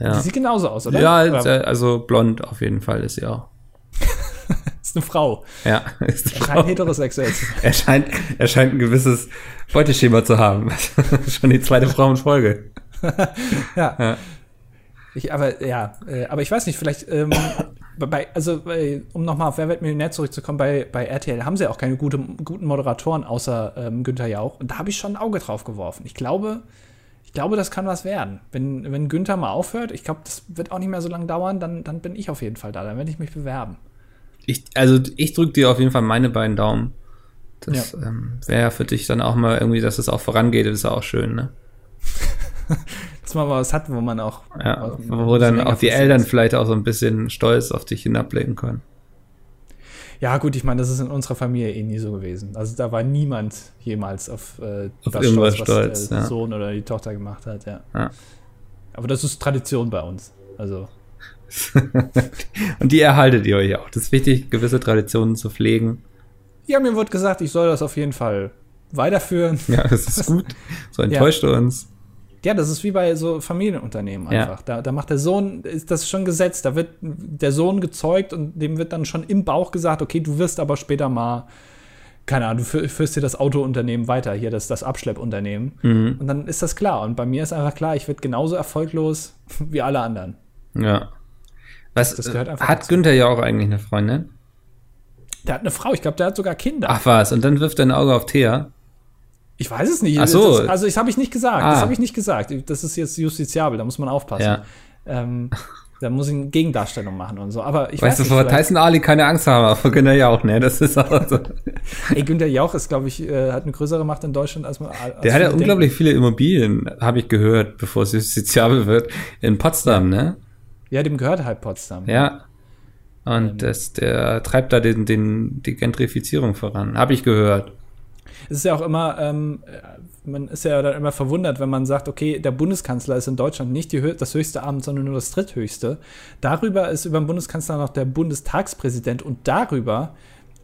Die Ja. sieht genauso aus, oder? Ja, Oder also blond auf jeden Fall ist sie auch. ist eine Frau. Ja, ist eine Rein Frau. heterosexuell. zu sein. Er scheint, er scheint ein gewisses Beuteschema zu haben. Schon die zweite Frau in Folge. Ja. Ja. Ich, aber ja, äh, aber ich weiß nicht, vielleicht, ähm, bei, also bei, um nochmal auf Wer wird Millionär zurückzukommen, bei, bei RTL haben sie auch keine gute, guten Moderatoren außer ähm, Günther Jauch. Und da habe ich schon ein Auge drauf geworfen. Ich glaube, ich glaube, das kann was werden. Wenn, wenn Günther mal aufhört, ich glaube, das wird auch nicht mehr so lange dauern, dann, dann bin ich auf jeden Fall da. Dann werde ich mich bewerben. Ich, also ich drücke dir auf jeden Fall meine beiden Daumen. Das ähm, wäre für dich dann auch mal irgendwie, dass es auch vorangeht, das ist auch schön, ne? Dass man mal was hat, wo man auch. Ja, wo dann auch die Eltern ist. vielleicht auch so ein bisschen stolz auf dich hinabblicken können. Ja, gut, ich meine, das ist in unserer Familie eh nie so gewesen. Also da war niemand jemals auf, äh, Auf das irgendwas was stolz, der ja. Sohn oder die Tochter gemacht hat, ja. Ja. Aber das ist Tradition bei uns. Also, Und die erhaltet ihr euch auch. Das ist wichtig, gewisse Traditionen zu pflegen. ja, mir wurde gesagt, ich soll das auf jeden Fall weiterführen. Ja, das ist gut. So enttäuscht du uns. Ja, das ist wie bei so Familienunternehmen Ja. einfach. Da, da macht der Sohn, ist das schon gesetzt, da wird der Sohn gezeugt und dem wird dann schon im Bauch gesagt, okay, du wirst aber später mal, keine Ahnung, du fü- führst dir das Autounternehmen weiter, hier das, das Abschleppunternehmen. Mhm. Und dann ist das klar. Und bei mir ist einfach klar, ich werde genauso erfolglos wie alle anderen. Ja. Was Das gehört einfach hat dazu. Günther ja auch eigentlich eine Freundin? Der hat eine Frau, ich glaube, der hat sogar Kinder. Ach was, und dann wirft er ein Auge auf Thea. Ich weiß es nicht. Ach so. Das, also, das habe ich nicht gesagt. Ah. Das habe ich nicht gesagt. Das ist jetzt justiziabel, da muss man aufpassen. Ja. Ähm, da muss ich eine Gegendarstellung machen und so. Aber ich Weißt du, weiß vor nicht, vielleicht- Tyson Ali keine Angst haben, vor Günther ja auch, ne? Das ist auch so. Ey, Günther Jauch ist, glaube ich, äh, hat eine größere Macht in Deutschland, als man. Als Der hat ja unglaublich viele Immobilien, habe ich gehört, bevor es justiziabel wird, in Potsdam, ne? Ja, dem gehört halt Potsdam. Ja. Ähm. Und das, der treibt da den, den, die Gentrifizierung voran. Habe ich gehört. Es ist ja auch immer, ähm, äh, man ist ja dann immer verwundert, wenn man sagt, okay, der Bundeskanzler ist in Deutschland nicht die, das höchste Amt, sondern nur das dritthöchste. Darüber ist über den Bundeskanzler noch der Bundestagspräsident und darüber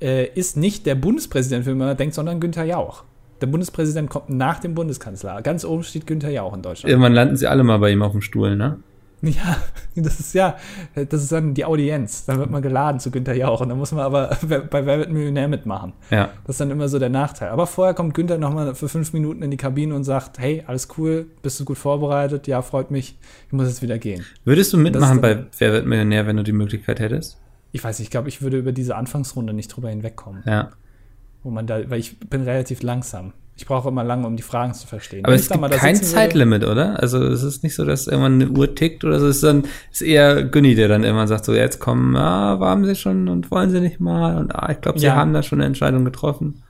äh, ist nicht der Bundespräsident, wie man denkt, sondern Günther Jauch. Der Bundespräsident kommt nach dem Bundeskanzler. Ganz oben steht Günther Jauch in Deutschland. Irgendwann landen sie alle mal bei ihm auf dem Stuhl, ne? Ja, das ist ja, das ist dann die Audienz. Dann wird man geladen zu Günther Jauch und dann muss man aber bei Wer wird Millionär mitmachen. Ja. Das ist dann immer so der Nachteil. Aber vorher kommt Günther nochmal für fünf Minuten in die Kabine und sagt, hey, alles cool, bist du gut vorbereitet? Ja, freut mich, ich muss jetzt wieder gehen. Würdest du mitmachen bei Wer wird Millionär, wenn du die Möglichkeit hättest? Ich weiß nicht, ich glaube, ich würde über diese Anfangsrunde nicht drüber hinwegkommen. Ja. Wo man da, weil ich bin relativ langsam. Ich brauche immer lange, um die Fragen zu verstehen. Aber Wenn es gibt kein Zeitlimit, oder? Also es ist nicht so, dass irgendwann eine Uhr tickt oder so. Es ist dann ist eher Günni, der dann irgendwann sagt, so jetzt kommen, ah, waren sie schon und wollen sie nicht mal und ah, ich glaube, sie Ja. haben da schon eine Entscheidung getroffen.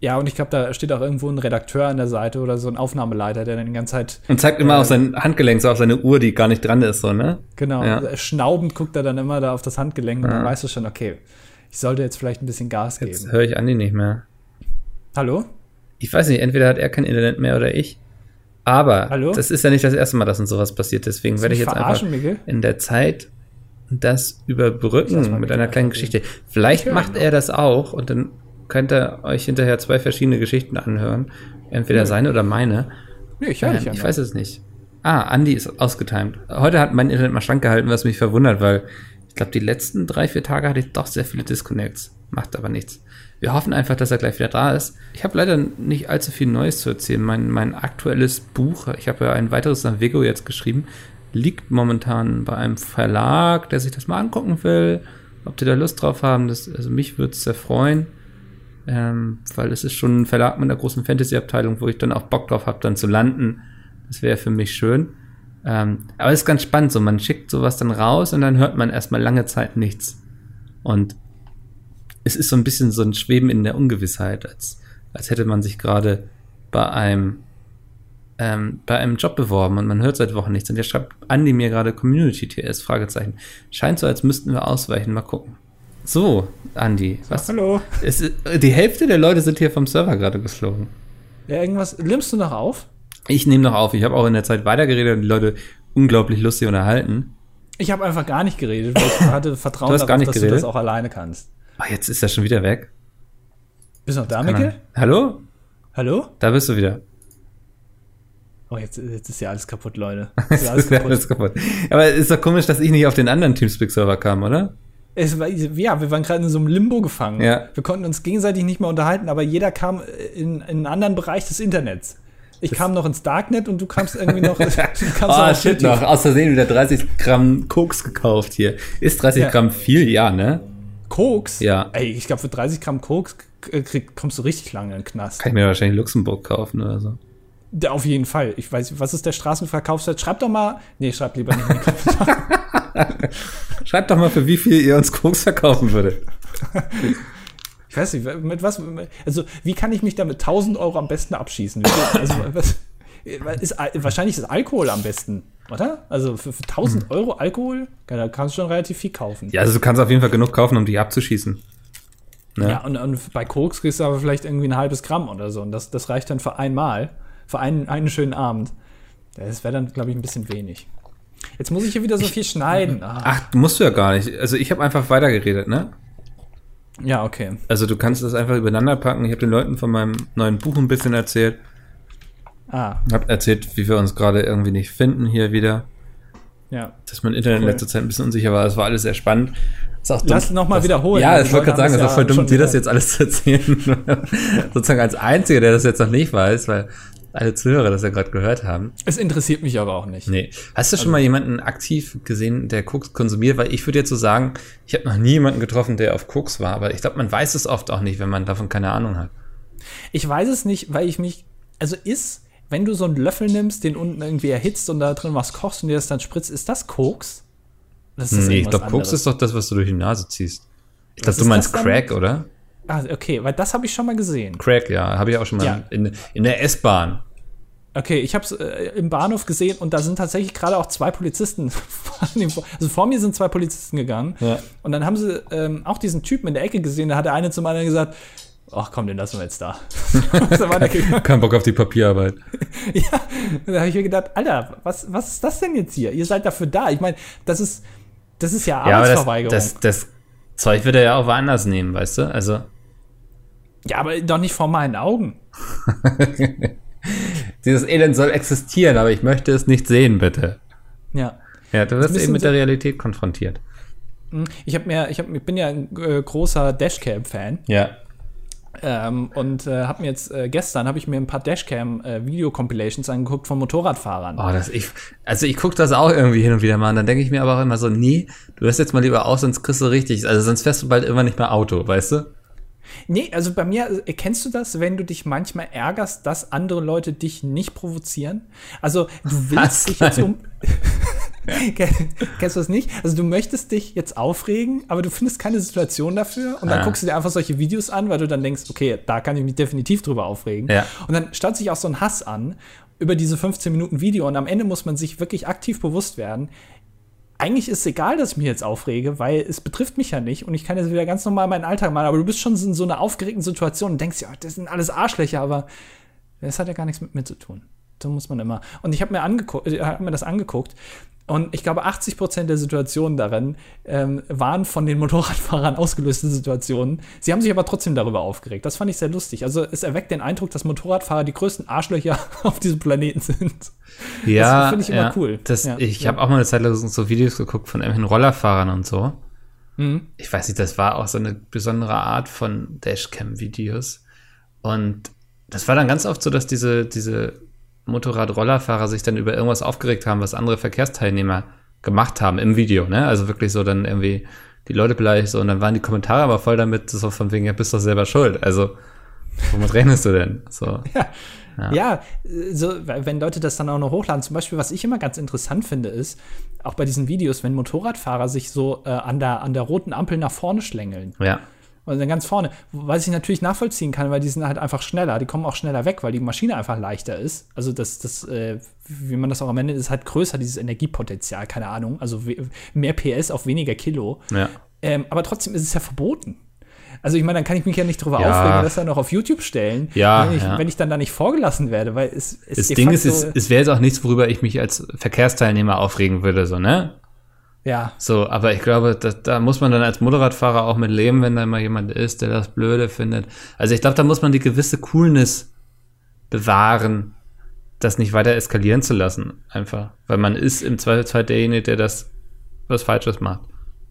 Ja, und ich glaube, da steht auch irgendwo ein Redakteur an der Seite oder so ein Aufnahmeleiter, der dann die ganze Zeit, Und zeigt immer Ja. auf sein Handgelenk, so auf seine Uhr, die gar nicht dran ist, so, ne? genau, Ja. schnaubend guckt er dann immer da auf das Handgelenk und Ja. dann weißt du schon, okay, ich sollte jetzt vielleicht ein bisschen Gas Jetzt geben. höre ich Andi nicht mehr. Hallo? Ich weiß nicht, entweder hat er kein Internet mehr oder ich. Aber Hallo? das ist ja nicht das erste Mal, dass uns sowas passiert. Deswegen werde ich jetzt einfach Miguel? in der Zeit das überbrücken mal mit einer kleinen Geschichte. Vielleicht macht ihn er das auch und dann könnt ihr euch hinterher zwei verschiedene Geschichten anhören. Entweder Nö. seine oder meine. Nee, ich höre Ähm, ich weiß es nicht. Ah, Andi ist ausgetimt. Heute hat mein Internet mal schlank gehalten, was mich verwundert, weil ich glaube, die letzten drei, vier Tage hatte ich doch sehr viele Disconnects. Macht aber nichts. Wir hoffen einfach, dass er gleich wieder da ist. Ich habe leider nicht allzu viel Neues zu erzählen. Mein, mein aktuelles Buch, ich habe ja ein weiteres nach Vigo jetzt geschrieben, liegt momentan bei einem Verlag, der sich das mal angucken will. Ob die da Lust drauf haben, das, also mich würde es sehr freuen. Ähm, weil es ist schon ein Verlag mit einer großen Fantasy-Abteilung, wo ich dann auch Bock drauf habe, dann zu landen. Das wäre für mich schön. Ähm, aber es ist ganz spannend, so man schickt sowas dann raus und dann hört man erstmal lange Zeit nichts. Und es ist so ein bisschen so ein Schweben in der Ungewissheit, als, als hätte man sich gerade bei einem ähm, bei einem Job beworben und man hört seit Wochen nichts. Und der schreibt Andi mir gerade Community TS, Fragezeichen. Scheint so, als müssten wir ausweichen. Mal gucken. So, Andi, was? Hallo? Ist, die Hälfte der Leute sind hier vom Server gerade geflogen. Ja, irgendwas, nimmst du noch auf? Ich nehme noch auf. Ich habe auch in der Zeit weitergeredet und die Leute unglaublich lustig unterhalten. Ich habe einfach gar nicht geredet, weil ich hatte Vertrauen Du nicht dass du geredet? das auch alleine kannst. Ah, jetzt ist er schon wieder weg. Bist du noch da, er- Hallo? Hallo? Da bist du wieder. Oh, jetzt, jetzt ist ja alles kaputt, Leute. Ist ja alles kaputt. alles kaputt. Aber ist doch komisch, dass ich nicht auf den anderen Teamspeak-Server kam, oder? Es war, ja, wir waren gerade in so einem Limbo gefangen. Ja. Wir konnten uns gegenseitig nicht mehr unterhalten, aber jeder kam in, in einen anderen Bereich des Internets. Ich kam noch ins Darknet und du kamst irgendwie noch. du kamst auf shit, noch. Aus Versehen wieder 30 Gramm Koks gekauft hier. Ist 30 Ja. Gramm viel? Ja, ne? Koks? Ja. Ey, ich glaube, für 30 Gramm Koks krieg, kommst du richtig lange in den Knast. Kann ich mir wahrscheinlich Luxemburg kaufen oder so. Ja, auf jeden Fall. Ich weiß, was ist der Straßenverkaufswert? Schreibt doch mal. Nee, schreibt lieber nicht in die Kommentare. Schreibt doch mal, für wie viel ihr uns Koks verkaufen würdet. Ich weiß nicht, mit was. Also, wie kann ich mich da mit 1000 Euro am besten abschießen? Also, was, ist, Al- wahrscheinlich ist Alkohol am besten, oder? Also, für, für 1000 Euro Alkohol, da kannst du schon relativ viel kaufen. Ja, also du kannst auf jeden Fall genug kaufen, um die abzuschießen. Ne? Ja, und, und bei Koks kriegst du aber vielleicht irgendwie ein halbes Gramm oder so. Und das, das reicht dann für einmal, für einen, einen schönen Abend. Das wäre dann, glaube ich, ein bisschen wenig. Jetzt muss ich hier wieder so viel schneiden. Ah. Ach, musst du ja gar nicht. Also ich habe einfach weitergeredet, ne? Ja, okay. Also du kannst das einfach übereinander packen. Ich habe den Leuten von meinem neuen Buch ein bisschen erzählt. Ah, Hab erzählt, wie wir uns gerade irgendwie nicht finden hier wieder. ja. Dass mein Internet in Cool. letzter Zeit ein bisschen unsicher war. Das war alles sehr spannend. Lass noch mal das- wiederholen. Ja, ich wollte gerade sagen, es ist auch voll dumm, dir das jetzt alles zu erzählen. Sozusagen als Einziger, der das jetzt noch nicht weiß, weil alle Zuhörer das ja gerade gehört haben. Es interessiert mich aber auch nicht. Nee. Hast du schon mal jemanden aktiv gesehen, der Koks konsumiert? Weil ich würde jetzt so sagen, ich habe noch nie jemanden getroffen, der auf Koks war, aber ich glaube, man weiß es oft auch nicht, wenn man davon keine Ahnung hat. Ich weiß es nicht, weil ich mich. Also ist, wenn du so einen Löffel nimmst, den unten irgendwie erhitzt und da drin was kochst und dir das dann spritzt, ist das Koks? Das ist nee, ich glaube, Koks ist doch das, was du durch die Nase ziehst. Ich glaube, du meinst dann? Crack, oder? Ah, okay, weil das habe ich schon mal gesehen. Crack, ja, habe ich auch schon mal Ja. in, in der S-Bahn. Okay, ich habe es äh, im Bahnhof gesehen und da sind tatsächlich gerade auch zwei Polizisten. also vor mir sind zwei Polizisten gegangen. Ja. Und dann haben sie ähm, auch diesen Typen in der Ecke gesehen. Da hat der eine zum anderen gesagt: Ach komm, den lassen wir jetzt da. Weitergegangen. Kein Bock auf die Papierarbeit. ja, da habe ich mir gedacht: Alter, was, was ist das denn jetzt hier? Ihr seid dafür da. Ich meine, das ist, das ist ja Ja, aber das, Arbeitsverweigerung. das, das Zeug wird er ja auch woanders nehmen, weißt du? Also, ja, aber doch nicht vor meinen Augen. dieses Elend soll existieren, aber ich möchte es nicht sehen, bitte. Ja. Ja, du wirst eben mit der Realität konfrontiert. Ich habe mir, ich, hab, ich bin ja ein äh, großer Dashcam-Fan. Ja. Ähm, und äh, habe mir jetzt äh, gestern habe ich mir ein paar Dashcam-Video-Compilations angeguckt von Motorradfahrern. Oh, das ich, also ich gucke das auch irgendwie hin und wieder mal und dann denke ich mir aber auch immer so, nee, du hörst jetzt mal lieber aus, sonst kriegst du richtig, also sonst fährst du bald immer nicht mehr Auto, weißt du? Nee, also bei mir, äh, kennst du das, wenn du dich manchmal ärgerst, dass andere Leute dich nicht provozieren? Also du willst dich jetzt Nein. um. Kennst du das nicht? Also du möchtest dich jetzt aufregen, aber du findest keine Situation dafür und dann Ah. guckst du dir einfach solche Videos an, weil du dann denkst, okay, da kann ich mich definitiv drüber aufregen. Ja. Und dann staut sich auch so ein Hass an über diese 15 Minuten Video und am Ende muss man sich wirklich aktiv bewusst werden, eigentlich ist es egal, dass ich mich jetzt aufrege, weil es betrifft mich ja nicht und ich kann jetzt wieder ganz normal meinen Alltag machen, aber du bist schon in so einer aufgeregten Situation und denkst, ja, das sind alles Arschlöcher, aber das hat ja gar nichts mit mir zu tun. So muss man immer. Und ich habe mir, angeguckt, äh, hab mir das angeguckt und ich glaube, 80 Prozent der Situationen darin ähm, waren von den Motorradfahrern ausgelöste Situationen. Sie haben sich aber trotzdem darüber aufgeregt. Das fand ich sehr lustig. Also es erweckt den Eindruck, dass Motorradfahrer die größten Arschlöcher auf diesem Planeten sind. Ja, finde ich immer ja, cool. Das, Ja. ich Ja. habe auch mal eine Zeit lang so Videos geguckt von irgendwelchen Rollerfahrern und so. Mhm. Ich weiß nicht, das war auch so eine besondere Art von Dashcam-Videos. Und das war dann ganz oft so, dass diese, diese Motorrad-Rollerfahrer sich dann über irgendwas aufgeregt haben, was andere Verkehrsteilnehmer gemacht haben im Video, ne? Also wirklich so dann irgendwie die Leute beleidigt so und dann waren die Kommentare aber voll damit, so von wegen, ja, bist doch selber schuld. Also, womit rechnest du denn? So. Ja. Ja, äh, so, wenn Leute das dann auch noch hochladen. Zum Beispiel, was ich immer ganz interessant finde, ist, auch bei diesen Videos, wenn Motorradfahrer sich so äh, an, der, an der roten Ampel nach vorne schlängeln. Ja. Und dann ganz vorne. Was ich natürlich nachvollziehen kann, weil die sind halt einfach schneller. Die kommen auch schneller weg, weil die Maschine einfach leichter ist. Also das, das äh, wie man das auch am Ende ist, halt größer, dieses Energiepotenzial, keine Ahnung. Also mehr PS auf weniger Kilo. Ja. Ähm, aber trotzdem ist es ja verboten. Also ich meine, dann kann ich mich ja nicht darüber Ja. aufregen, das dann noch auf YouTube stellen, Ja, wenn, ich, ja. wenn ich dann da nicht vorgelassen werde, weil es, es Das Ding ist, es, es wäre jetzt auch nichts, worüber ich mich als Verkehrsteilnehmer aufregen würde, so, ne? Ja, So, aber ich glaube, da, da muss man dann als Motorradfahrer auch mit leben, wenn da mal jemand ist, der das blöde findet. Also ich glaube, da muss man die gewisse Coolness bewahren, das nicht weiter eskalieren zu lassen, einfach. Weil man ist im Zweifelsfall derjenige, der das was Falsches macht.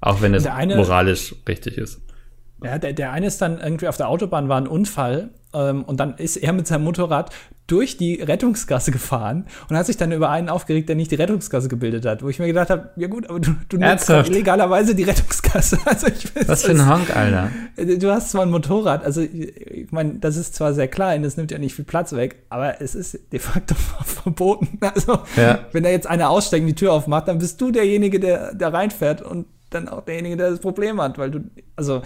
Auch wenn es moralisch richtig ist. Ja, der, der eine ist dann irgendwie auf der Autobahn war ein Unfall ähm, und dann ist er mit seinem Motorrad durch die Rettungsgasse gefahren und hat sich dann über einen aufgeregt, der nicht die Rettungsgasse gebildet hat. Wo ich mir gedacht habe, ja gut, aber du, du nutzt illegalerweise die Rettungsgasse. Also ich weiß, Was für ein Honk, Alter. Du hast zwar ein Motorrad, also ich meine, das ist zwar sehr klein, das nimmt ja nicht viel Platz weg, aber es ist de facto verboten. Also Ja. wenn da jetzt einer aussteigt und die Tür aufmacht, dann bist du derjenige, der da reinfährt und dann auch derjenige, der das Problem hat, weil du, also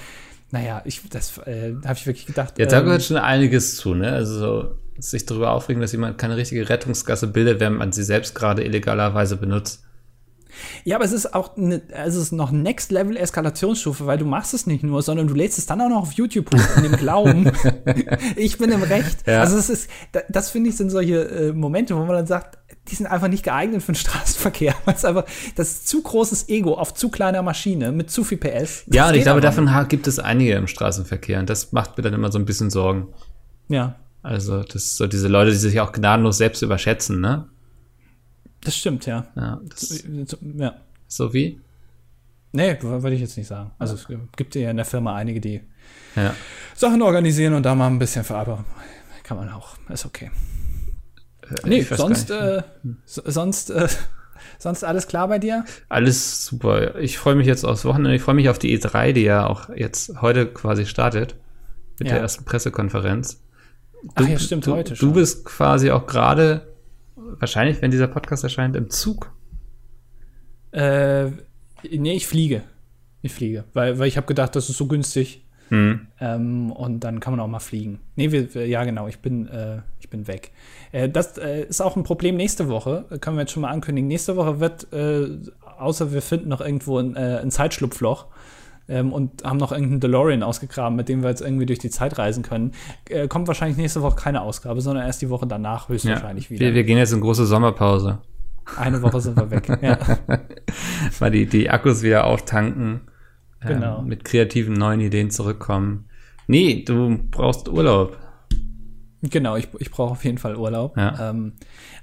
naja, ich, das äh, habe ich wirklich gedacht. Jetzt da ähm, gehört schon einiges zu, ne? Also so, sich darüber aufregen, dass jemand keine richtige Rettungsgasse bildet, während man sie selbst gerade illegalerweise benutzt. Ja, aber es ist auch ne, es ist noch Next Level Eskalationsstufe, weil du machst es nicht nur, sondern du lädst es dann auch noch auf YouTube hoch in dem Glauben, ich bin im Recht. Ja. Also es ist, da- das finde ich sind solche äh, Momente, wo man dann sagt, die sind einfach nicht geeignet für den Straßenverkehr. Weil es einfach das ist zu großes Ego auf zu kleiner Maschine mit zu viel PS. Ja, Das und ich glaube, davon gibt es einige im Straßenverkehr und das macht mir dann immer so ein bisschen Sorgen. Ja. Also, das ist so diese Leute, die sich auch gnadenlos selbst überschätzen, ne? Das stimmt, ja. Ja, das, Ja. so wie? Nee, würde ich jetzt nicht sagen. Also es gibt ja in der Firma einige, die Ja. Sachen organisieren und da mal ein bisschen verarbeiten. Kann man auch. Ist okay. Nee, ich weiß sonst, äh, so- sonst, äh, sonst alles klar bei dir? Alles super. Ich freue mich jetzt aufs Wochenende. Ich freue mich auf die E3, die ja auch jetzt heute quasi startet. Mit Ja. der ersten Pressekonferenz. Ach ja, stimmt, du, heute Du schon. bist quasi auch gerade, wahrscheinlich, wenn dieser Podcast erscheint, im Zug. Äh, nee, ich fliege. Ich fliege. Weil, weil ich habe gedacht, das ist so günstig. Hm. Ähm, und dann kann man auch mal fliegen. Nee, wir, wir, ja, genau, ich bin, äh, ich bin weg. Äh, das äh, ist auch ein Problem nächste Woche. Äh, Können wir jetzt schon mal ankündigen. Nächste Woche wird, äh, außer wir finden noch irgendwo ein, äh, ein Zeitschlupfloch ähm, und haben noch irgendeinen DeLorean ausgegraben, mit dem wir jetzt irgendwie durch die Zeit reisen können, äh, kommt wahrscheinlich nächste Woche keine Ausgabe, sondern erst die Woche danach Ja. höchstwahrscheinlich wieder. Wir, wir gehen jetzt in große Sommerpause. Eine Woche sind wir weg. ja. Mal die, die Akkus wieder auftanken. Genau. Ähm, mit kreativen neuen Ideen zurückkommen. Nee, du brauchst Urlaub. Genau, ich, ich brauche auf jeden Fall Urlaub. Ja. Ähm,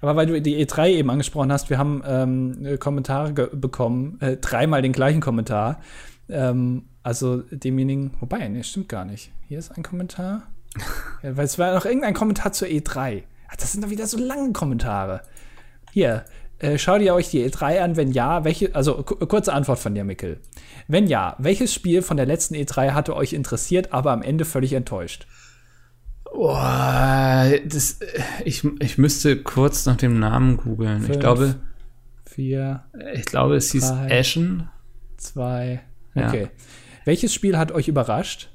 aber weil du die E3 eben angesprochen hast, wir haben ähm, äh, Kommentare bekommen, äh, dreimal den gleichen Kommentar. Ähm, also demjenigen, wobei, nee, stimmt gar nicht. Hier ist ein Kommentar. ja, weil es war noch irgendein Kommentar zur E3. Ach, das sind doch wieder so lange Kommentare. Hier, äh, schaut ihr euch die E3 an? Wenn ja, welche, also ku- kurze Antwort von dir, Mikkel. Wenn ja, welches Spiel von der letzten E3 hatte euch interessiert, aber am Ende völlig enttäuscht? Boah, das, ich, ich müsste kurz nach dem Namen googeln. Ich glaube, Vier, ich glaube, es hieß Drei. Ashen. zwei. Ja. Okay. Welches Spiel hat euch überrascht?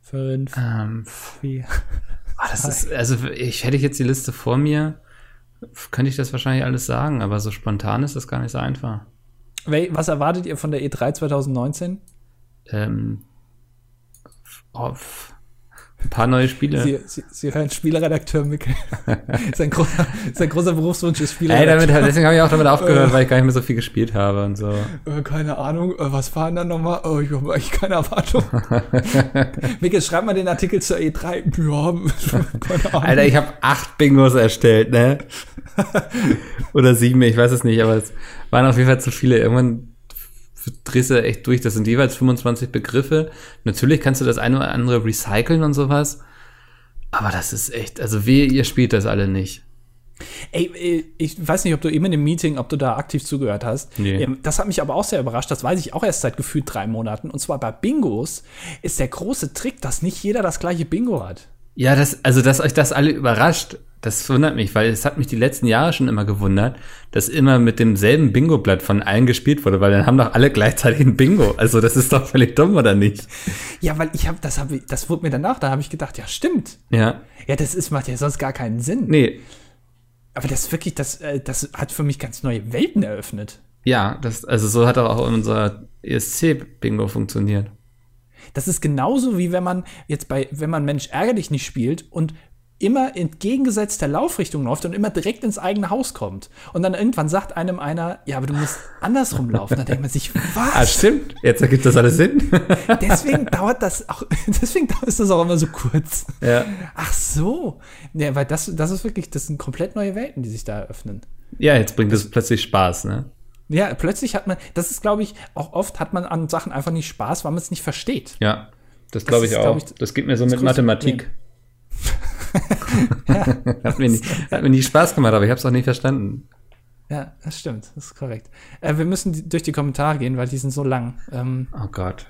Fünf, Ähm, vier. ah, das ist, also ich hätte ich jetzt die Liste vor mir, könnte ich das wahrscheinlich alles sagen, aber so spontan ist das gar nicht so einfach. Was erwartet ihr von der E3 2019? Ähm, oh, f- ein paar neue Spiele. Sie, Sie, Sie hören Spieleredakteur Mikkel. sein, großer, sein großer Berufswunsch ist Ey, damit, Spieleredakteur. deswegen habe ich auch damit aufgehört, weil ich gar nicht mehr so viel gespielt habe und so. Äh, keine Ahnung, äh, was war denn dann nochmal? Oh, ich habe eigentlich keine Erwartung. Mikkel, schreib mal den Artikel zur E3. Ja, keine Ahnung. Alter, ich habe acht Bingos erstellt, ne? Oder sieben, ich weiß es nicht, aber es waren auf jeden Fall zu viele. Irgendwann drehst du echt durch. Das sind jeweils 25 Begriffe. Natürlich kannst du das eine oder andere recyceln und sowas. Aber das ist echt, also wehe, ihr spielt das alle nicht. Ey, äh, ich weiß nicht, ob du eben in dem Meeting, ob du da aktiv zugehört hast. Nee. Ähm, Das hat mich aber auch sehr überrascht. Das weiß ich auch erst seit gefühlt drei Monaten. Und zwar bei Bingos ist der große Trick, dass nicht jeder das gleiche Bingo hat. Ja, das, also, dass euch das alle überrascht, das wundert mich, weil es hat mich die letzten Jahre schon immer gewundert, dass immer mit demselben Bingo-Blatt von allen gespielt wurde, weil dann haben doch alle gleichzeitig ein Bingo. Also, das ist doch völlig dumm, oder nicht? Ja, weil ich habe, das habe das wurde mir danach, da habe ich gedacht, ja, stimmt. Ja. Ja, das ist, macht ja sonst gar keinen Sinn. Nee, Aber das wirklich, das, äh, das hat für mich ganz neue Welten eröffnet. Ja, das, also so hat auch unser ESC-Bingo funktioniert. Das ist genauso wie wenn man jetzt bei, wenn man Mensch ärgerlich nicht spielt und immer entgegengesetzt der Laufrichtung läuft und immer direkt ins eigene Haus kommt. Und dann irgendwann sagt einem einer, ja, aber du musst andersrum laufen. Dann denkt man sich, Ah, was? stimmt. Jetzt ergibt das alles Sinn. Deswegen dauert das auch, deswegen ist das auch immer so kurz. ja. Ach so. Ja, weil das, das ist wirklich, das sind komplett neue Welten, die sich da eröffnen. ja, jetzt bringt es plötzlich Spaß, ne? Ja, plötzlich hat man, das ist, glaube ich, auch oft hat man an Sachen einfach nicht Spaß, weil man es nicht versteht. Ja, das glaube ich ist, auch. glaub ich, das geht mir so mit größte Hat, mir nie, hat mir nie Spaß gemacht, aber ich habe es auch nicht verstanden. Ja, das stimmt, das ist korrekt. Äh, wir müssen durch die Kommentare gehen, weil die sind so lang. Ähm, Oh Gott.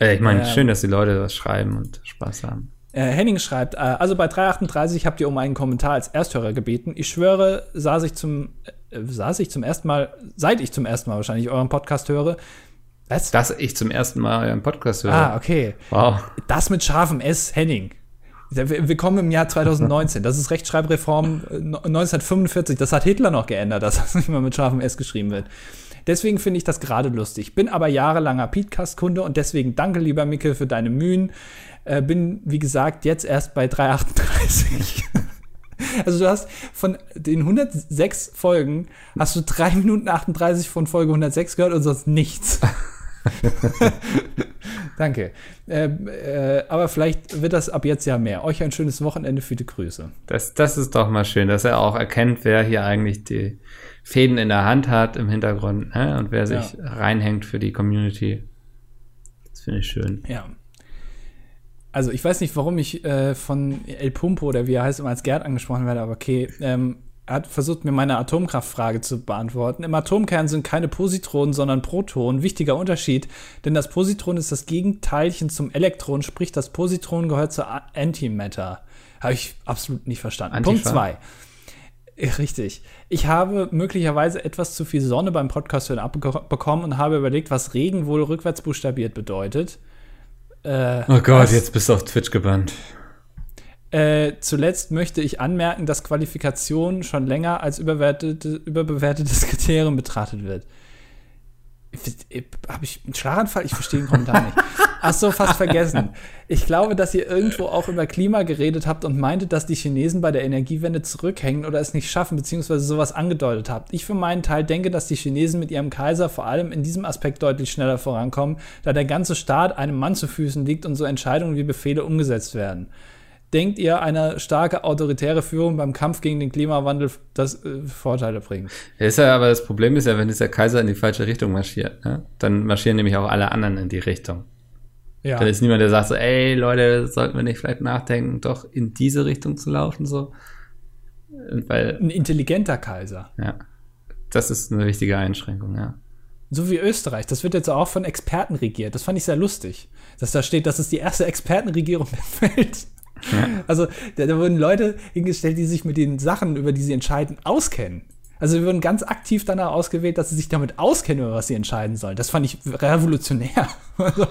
Äh, ich meine, Ähm. schön, dass die Leute das schreiben und Spaß haben. äh, Henning schreibt, äh, also bei 338 habt ihr um einen Kommentar als Ersthörer gebeten. Ich schwöre, saß ich zum, äh, saß ich zum ersten Mal, seit ich zum ersten Mal wahrscheinlich euren Podcast höre. Was? Dass ich zum ersten Mal euren Podcast höre. Ah, okay. Wow. Das mit scharfem S, Henning. Wir wir kommen im Jahr 2019. Das ist Rechtschreibreform äh, 1945. Das hat Hitler noch geändert, dass das nicht mehr mit scharfem S geschrieben wird. Deswegen finde ich das gerade lustig. Bin aber jahrelanger Podcast-Kunde und deswegen danke, lieber Micke, für deine Mühen. Äh, bin, wie gesagt, jetzt erst bei 338. Also du hast von den 106 Folgen, hast du 3 Minuten 38 von Folge 106 gehört und sonst nichts. Danke. Äh, äh, aber vielleicht wird das ab jetzt ja mehr. Euch ein schönes Wochenende, viele Grüße. Das, das ist doch mal schön, dass er auch erkennt, wer hier eigentlich die Fäden in der Hand hat im Hintergrund ne? und wer sich ja. reinhängt für die Community. Das finde ich schön. Ja. Also ich weiß nicht, warum ich äh, von El Pumpo oder wie er heißt immer als Gerd angesprochen werde, aber okay. Ähm, hat versucht, mir meine Atomkraftfrage zu beantworten. Im Atomkern sind keine Positronen, sondern Protonen. Wichtiger Unterschied, denn das Positron ist das Gegenteilchen zum Elektron, sprich das Positron gehört zur Antimatter. Habe ich absolut nicht verstanden. Antifa. Punkt zwei. Richtig. Ich habe möglicherweise etwas zu viel Sonne beim Podcast hören abbekommen und habe überlegt, was Regen wohl rückwärts buchstabiert bedeutet. Äh, oh Gott, jetzt bist du auf Twitch gebannt. Äh, zuletzt möchte ich anmerken, dass Qualifikation schon länger als überbewertetes Kriterium betrachtet wird. Habe ich einen Schlaganfall? Ich verstehe den Kommentar nicht. Ach so, fast vergessen. Ich glaube, dass ihr irgendwo auch über Klima geredet habt und meintet, dass die Chinesen bei der Energiewende zurückhängen oder es nicht schaffen, beziehungsweise sowas angedeutet habt. Ich für meinen Teil denke, dass die Chinesen mit ihrem Kaiser vor allem in diesem Aspekt deutlich schneller vorankommen, da der ganze Staat einem Mann zu Füßen liegt und so Entscheidungen wie Befehle umgesetzt werden denkt ihr, eine starke autoritäre Führung beim Kampf gegen den Klimawandel das äh, Vorteile bringt? Ja, ist ja, aber das Problem ist ja, wenn dieser Kaiser in die falsche Richtung marschiert, ne? dann marschieren nämlich auch alle anderen in die Richtung. Ja. Dann ist niemand, der sagt so, ey Leute, sollten wir nicht vielleicht nachdenken, doch in diese Richtung zu laufen, so. Weil, Ein intelligenter Kaiser. Ja. Das ist eine wichtige Einschränkung, ja. So wie Österreich. Das wird jetzt auch von Experten regiert. Das fand ich sehr lustig. Dass da steht, das ist die erste Expertenregierung der Welt. Also da, da, wurden Leute hingestellt, die sich mit den Sachen, über die sie entscheiden, auskennen. Also wir wurden ganz aktiv danach ausgewählt, dass sie sich damit auskennen, über was sie entscheiden sollen. Das fand ich revolutionär. Also,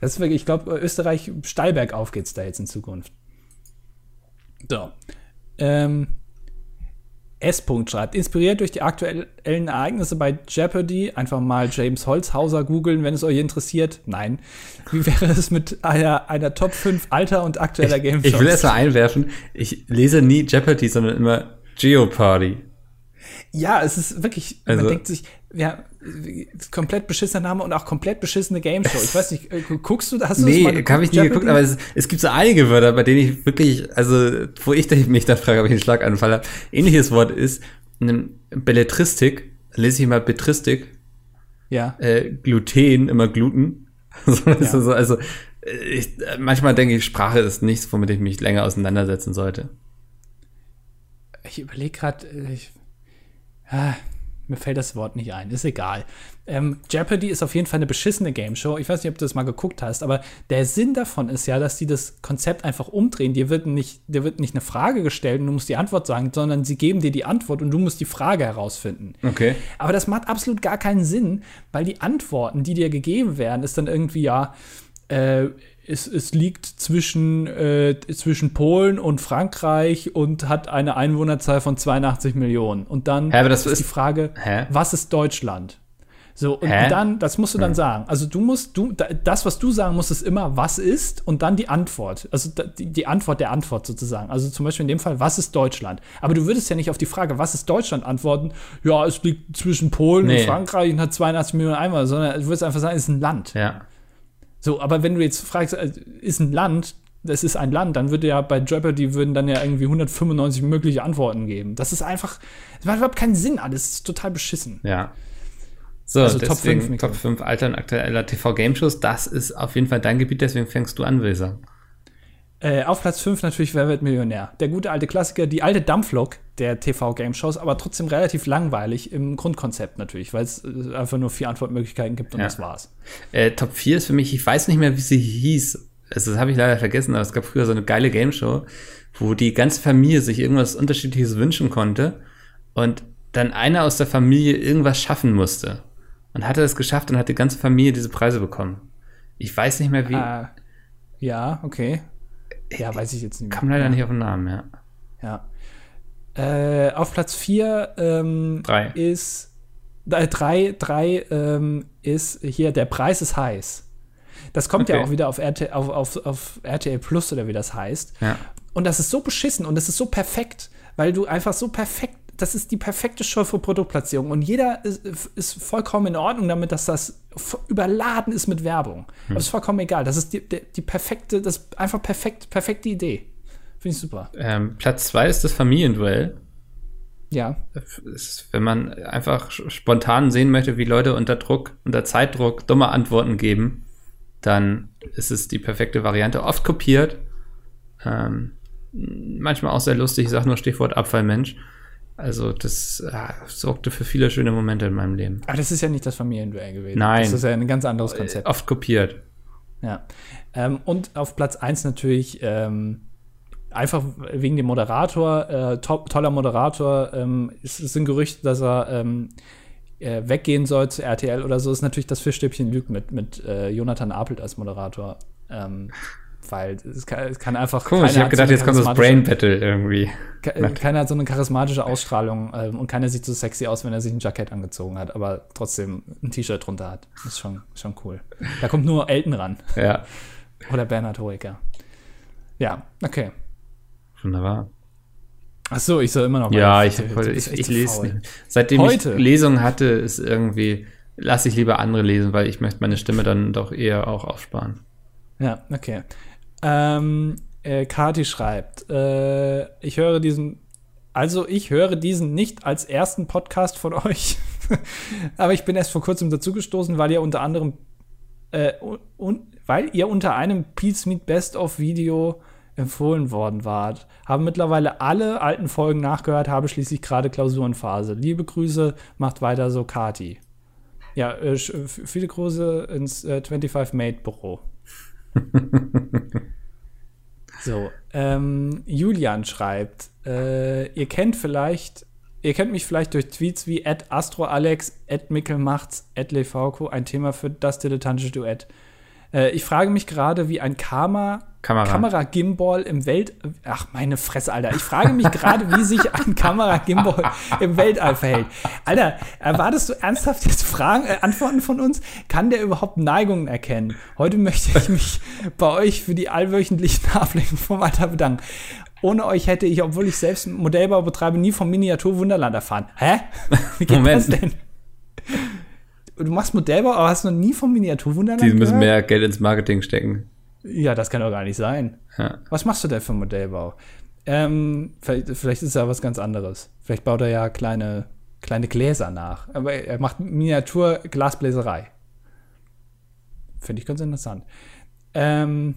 das ist wirklich, ich glaube, Österreich steil bergauf geht's da jetzt in Zukunft. So. Ähm, S. schreibt, inspiriert durch die aktuellen Ereignisse bei Jeopardy, einfach mal James Holzhauser googeln, wenn es euch interessiert. Nein. Wie wäre es mit einer, einer Top 5 alter und aktueller Game? Ich will erst mal einwerfen, ich lese nie Jeopardy, sondern immer Geopardy. Ja, es ist wirklich, also, man denkt sich, ja, komplett beschissener Name und auch komplett beschissene Game Show. Ich weiß nicht, äh, guckst du, hast du nee, das mal habe ich nie geguckt, aber es, es, gibt so einige Wörter, bei denen ich wirklich, also, wo ich mich da frage, ob ich einen Schlaganfall habe. Ähnliches Wort ist Belletristik, lese ich mal Betristik. Ja. Äh, Gluten, immer Gluten. ja. so, also, ich, manchmal denke ich, Sprache ist nichts, womit ich mich länger auseinandersetzen sollte. Ich überlege gerade, ich, ah, mir fällt das Wort nicht ein, ist egal. Ähm, Jeopardy ist auf jeden Fall eine beschissene Game Show. Ich weiß nicht, ob du das mal geguckt hast, aber der Sinn davon ist ja, dass die das Konzept einfach umdrehen. Dir wird nicht, dir wird nicht eine Frage gestellt und du musst die Antwort sagen, sondern sie geben dir die Antwort und du musst die Frage herausfinden. Okay. Aber das macht absolut gar keinen Sinn, weil die Antworten, die dir gegeben werden, ist dann irgendwie ja, äh, es, es liegt zwischen, äh, zwischen Polen und Frankreich und hat eine Einwohnerzahl von 82 Millionen. Und dann Hä, ist, ist die Frage, Hä? was ist Deutschland? So, und Hä? dann, das musst du dann hm. sagen. Also du musst, du, das, was du sagen musst, ist immer, was ist und dann die Antwort. Also die, die Antwort der Antwort sozusagen. Also zum Beispiel in dem Fall, was ist Deutschland? Aber du würdest ja nicht auf die Frage, was ist Deutschland, antworten, ja, es liegt zwischen Polen nee. und Frankreich und hat 82 Millionen Einwohner, sondern du würdest einfach sagen, es ist ein Land. Ja. So, aber wenn du jetzt fragst, äh, ist ein Land, das ist ein Land, dann würde ja bei Jeopardy würden dann ja irgendwie 195 mögliche Antworten geben. Das ist einfach, das macht überhaupt keinen Sinn alles. Das ist total beschissen. Ja. So, also deswegen Top 5, Top 5 alter und aktueller TV-Game-Shows, das ist auf jeden Fall dein Gebiet, deswegen fängst du an, Wilser. Äh, auf Platz 5 natürlich Wer wird Millionär? Der gute alte Klassiker, die alte Dampflok der TV-Game-Shows, aber trotzdem relativ langweilig im Grundkonzept natürlich, weil es äh, einfach nur vier Antwortmöglichkeiten gibt und ja. das war's. Äh, Top 4 ist für mich, ich weiß nicht mehr, wie sie hieß. Also, das habe ich leider vergessen, aber es gab früher so eine geile Game-Show, wo die ganze Familie sich irgendwas Unterschiedliches wünschen konnte und dann einer aus der Familie irgendwas schaffen musste. Und hatte es geschafft und hat die ganze Familie diese Preise bekommen. Ich weiß nicht mehr wie. Uh, ja, okay. Ja, weiß ich jetzt nicht mehr. Kam leider nicht auf den Namen, ja. Ja. Äh, auf Platz 4 ähm, drei. ist äh, drei, drei ähm, ist hier der Preis ist heiß. Das kommt okay. ja auch wieder auf, RT, auf, auf, auf RTL Plus oder wie das heißt. Ja. Und das ist so beschissen und das ist so perfekt, weil du einfach so perfekt das ist die perfekte Show für Produktplatzierung und jeder ist, ist vollkommen in Ordnung damit, dass das überladen ist mit Werbung. Hm. Aber ist vollkommen egal. Das ist die, die, die perfekte, das ist einfach perfekt, perfekte Idee. Finde ich super. Ähm, Platz zwei ist das Familienduell. Ja. Ist, wenn man einfach spontan sehen möchte, wie Leute unter Druck, unter Zeitdruck dumme Antworten geben, dann ist es die perfekte Variante. Oft kopiert. Ähm, manchmal auch sehr lustig. Ich sage nur Stichwort Abfallmensch. Also das äh, sorgte für viele schöne Momente in meinem Leben. Aber das ist ja nicht das Familienduell gewesen. Nein. Das ist ja ein ganz anderes Konzept. Oft kopiert. Ja. Ähm, und auf Platz 1 natürlich ähm, einfach wegen dem Moderator, äh, to toller Moderator. Ähm, es, es, sind Gerüchte, dass er ähm, äh, weggehen soll zu RTL oder so. Ist natürlich das Fischstäbchen Lüg mit, mit äh, Jonathan Apelt als Moderator. Weil es kann, es kann einfach. Cool, ich habe gedacht, so jetzt kommt das Brain Battle irgendwie. keiner hat so eine charismatische Ausstrahlung ähm, und keiner sieht so sexy aus, wenn er sich ein Jackett angezogen hat, aber trotzdem ein T-Shirt drunter hat. Das ist schon, schon cool. Da kommt nur Elton ran. Ja. Oder Bernhard Hoeker. Ja, okay. Wunderbar. Ach so, ich soll immer noch. Ja, ich, ich, ich, ich lese nicht. Seitdem Heute. ich Lesungen hatte, ist irgendwie lasse ich lieber andere lesen, weil ich möchte meine Stimme dann doch eher auch aufsparen. Ja, okay. Ähm, äh, Kati schreibt, äh, ich höre diesen, also ich höre diesen nicht als ersten Podcast von euch, aber ich bin erst vor kurzem dazugestoßen, weil ihr unter anderem, äh, un, weil ihr unter einem Pete's Meet Best of Video empfohlen worden wart. Haben mittlerweile alle alten Folgen nachgehört, habe schließlich gerade Klausurenphase. Liebe Grüße, macht weiter so, Kati. Ja, äh, viele Grüße ins äh, 25 Mate Büro. so, ähm, Julian schreibt, äh, ihr kennt vielleicht, ihr kennt mich vielleicht durch Tweets wie astroalex, mickelmachts, levauco, ein Thema für das dilettantische Duett. Äh, ich frage mich gerade, wie ein Karma Kamera. Kamera-Gimbal im Welt. Ach, meine Fresse, Alter. Ich frage mich gerade, wie sich ein Kamera-Gimbal im Weltall verhält. Alter, erwartest du ernsthaft jetzt Fragen, äh, Antworten von uns? Kann der überhaupt Neigungen erkennen? Heute möchte ich mich bei euch für die allwöchentlichen Ablenkungen vom Alter bedanken. Ohne euch hätte ich, obwohl ich selbst Modellbau betreibe, nie vom Miniatur-Wunderland erfahren. Hä? Wie geht Moment. das denn? Du machst Modellbau, aber hast noch nie vom Miniaturwunderland Die müssen gehört? mehr Geld ins Marketing stecken. Ja, das kann doch gar nicht sein. Ja. Was machst du denn für Modellbau? Ähm, vielleicht, vielleicht, ist ja was ganz anderes. Vielleicht baut er ja kleine, kleine Gläser nach. Aber er macht Miniatur-Glasbläserei. Finde ich ganz interessant. Ähm,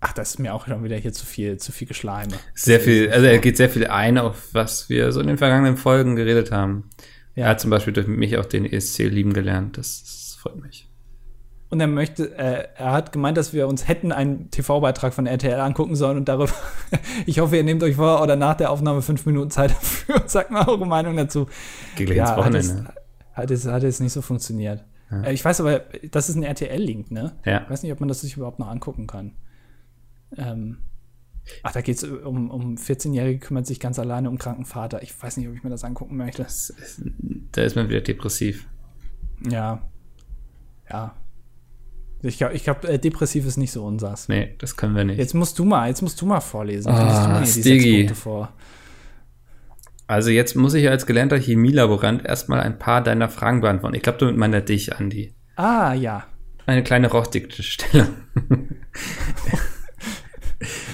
ach, das ist mir auch schon wieder hier zu viel, zu viel Geschleime. Sehr viel, also er geht sehr viel ein, auf was wir so in den vergangenen Folgen geredet haben. Ja. Er hat zum Beispiel durch mich auch den ESC lieben gelernt. Das, das freut mich und er möchte, äh, er hat gemeint, dass wir uns hätten einen TV-Beitrag von RTL angucken sollen und darüber, ich hoffe, ihr nehmt euch vor oder nach der Aufnahme fünf Minuten Zeit dafür und sagt mal eure Meinung dazu. Gleich ja, ins Wochenende. Hat es, hat es nicht so funktioniert. Ja. Äh, ich weiß aber, das ist ein RTL-Link, ne? Ja. Ich weiß nicht, ob man das sich überhaupt noch angucken kann. Ähm, ach, da geht es um, um 14-Jährige, kümmert sich ganz alleine um kranken Vater. Ich weiß nicht, ob ich mir das angucken möchte. Das, da ist man wieder depressiv. Ja. Ja, ich glaube, ich glaub, äh, depressiv ist nicht so unsers. Nee, das können wir nicht. Jetzt musst du mal, jetzt musst du mal vorlesen. Ah, Stiggy. Vor. Also jetzt muss ich als gelernter Chemielaborant erstmal ein paar deiner Fragen beantworten. Ich glaube, du mit meiner dich, Andi. Ah, ja. Eine kleine Rochdigstellung.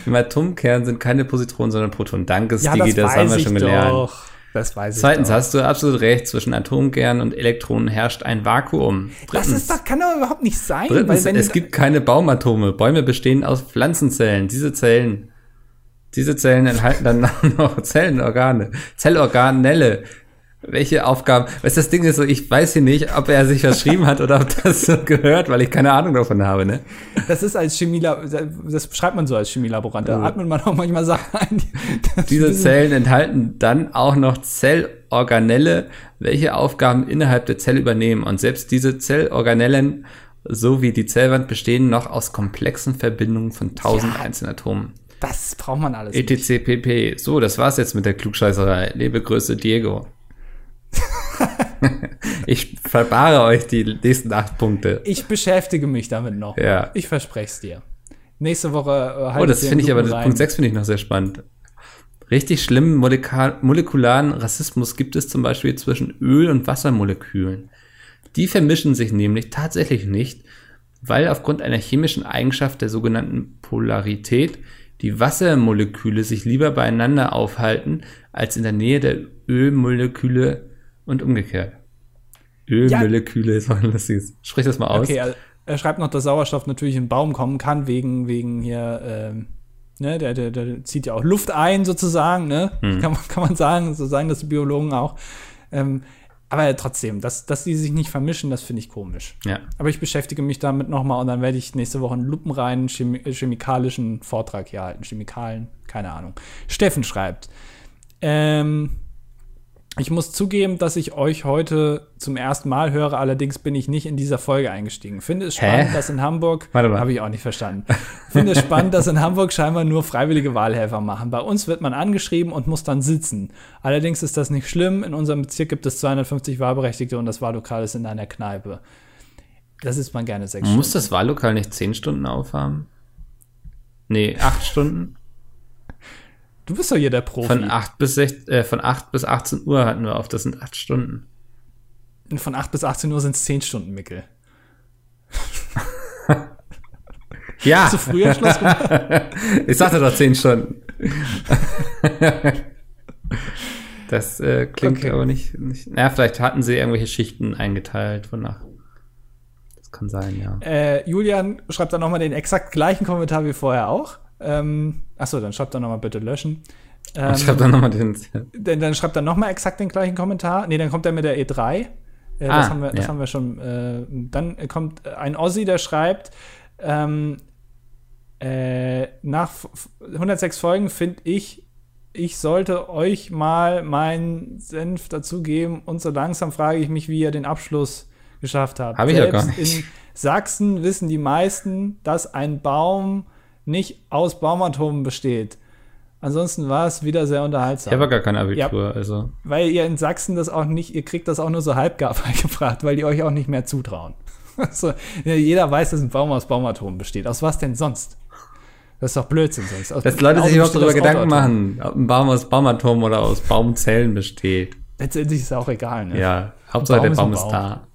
Im Atomkern sind keine Positronen, sondern Protonen. Danke, ja, Stigi, das, das haben wir schon gelernt. Doch. Das weiß ich Zweitens doch. hast du absolut recht, zwischen Atomkern und Elektronen herrscht ein Vakuum. Drittens, das ist doch, kann doch überhaupt nicht sein. Drittens, es gibt keine Baumatome. Bäume bestehen aus Pflanzenzellen. Diese Zellen, diese Zellen enthalten dann noch Zellenorgane, Zellorganelle, welche Aufgaben. Weißt das Ding ist so, ich weiß hier nicht, ob er sich verschrieben hat oder ob das so gehört, weil ich keine Ahnung davon habe, ne? Das ist als Chemielab, das schreibt man so als Chemielaborant. Da atmet man auch manchmal Sachen ein. Diese Zellen enthalten dann auch noch Zellorganelle, welche Aufgaben innerhalb der Zelle übernehmen. Und selbst diese Zellorganellen sowie die Zellwand bestehen noch aus komplexen Verbindungen von tausend ja, einzelnen Atomen. Das braucht man alles. ETC pp. So, das war's jetzt mit der Klugscheißerei. Liebe Grüße, Diego. ich verbare euch die nächsten acht Punkte. Ich beschäftige mich damit noch. Ja. Ich verspreche es dir. Nächste Woche äh, halt Oh, das finde ich aber, rein. Punkt 6 finde ich noch sehr spannend. Richtig schlimmen molekularen Rassismus gibt es zum Beispiel zwischen Öl- und Wassermolekülen. Die vermischen sich nämlich tatsächlich nicht, weil aufgrund einer chemischen Eigenschaft der sogenannten Polarität die Wassermoleküle sich lieber beieinander aufhalten, als in der Nähe der Ölmoleküle und umgekehrt. Ölmoleküle ist auch ein lustiges. Sprich das mal aus. Okay, er, er schreibt noch, dass Sauerstoff natürlich in den Baum kommen kann, wegen, wegen hier, ähm, ne, der, der, der zieht ja auch Luft ein, sozusagen, ne? Hm. Kann, man, kann man sagen, so sagen das die Biologen auch. Ähm, aber trotzdem, dass, dass die sich nicht vermischen, das finde ich komisch. Ja. Aber ich beschäftige mich damit nochmal und dann werde ich nächste Woche einen lupenreinen chemi chemikalischen Vortrag hier halten. Chemikalen, keine Ahnung. Steffen schreibt, ähm, ich muss zugeben, dass ich euch heute zum ersten Mal höre, allerdings bin ich nicht in dieser Folge eingestiegen. Finde es spannend, Hä? dass in Hamburg, habe ich auch nicht verstanden, finde es spannend, dass in Hamburg scheinbar nur freiwillige Wahlhelfer machen. Bei uns wird man angeschrieben und muss dann sitzen. Allerdings ist das nicht schlimm. In unserem Bezirk gibt es 250 Wahlberechtigte und das Wahllokal ist in einer Kneipe. Das ist man gerne sechs Muss das Wahllokal nicht 10 Stunden aufhaben? Nee, 8 Stunden? Du bist doch hier der Profi. Von 8 bis 6, äh, von 8 bis 18 Uhr hatten wir auf, das sind 8 Stunden. Von 8 bis 18 Uhr sind es 10 Stunden, Mickel. Ja, Hast du früher Schluss gemacht? ich sagte doch 10 Stunden. das äh, klingt Okay. aber nicht, nicht. Na, vielleicht hatten sie irgendwelche Schichten eingeteilt, wonach. Das kann sein, ja. Äh, Julian schreibt dann nochmal den exakt gleichen Kommentar wie vorher auch. Ähm, achso, dann schreibt er nochmal bitte löschen. Ähm, habe dann nochmal den. dann, dann schreibt er nochmal exakt den gleichen Kommentar. Nee, dann kommt er mit der E3. Äh, das, Ah, haben wir, das ja. haben wir schon. Äh, dann kommt ein Ossi, der schreibt, ähm, äh, nach f- f- 106 Folgen finde ich, ich sollte euch mal meinen Senf dazugeben und so langsam frage ich mich, wie ihr den Abschluss geschafft habt. Hab ich ja gar nicht. In Sachsen wissen die meisten, dass ein Baum nicht aus Baumatomen besteht. Ansonsten war es wieder sehr unterhaltsam. Ich habe gar kein Abitur, also. Weil ihr in Sachsen das auch nicht, ihr kriegt das auch nur so halbgar beigebracht, weil die euch auch nicht mehr zutrauen. Also, ja, jeder weiß, dass ein Baum aus Baumatomen besteht. Aus was denn sonst? Das ist doch Blödsinn sonst. Aus Dass Leute sich überhaupt darüber Gedanken machen, ob ein Baum aus Baumatom oder aus Baumzellen besteht. Letztendlich ist es auch egal, ne? Ja, Hauptsache Baum der ist Baum ist Baum. da.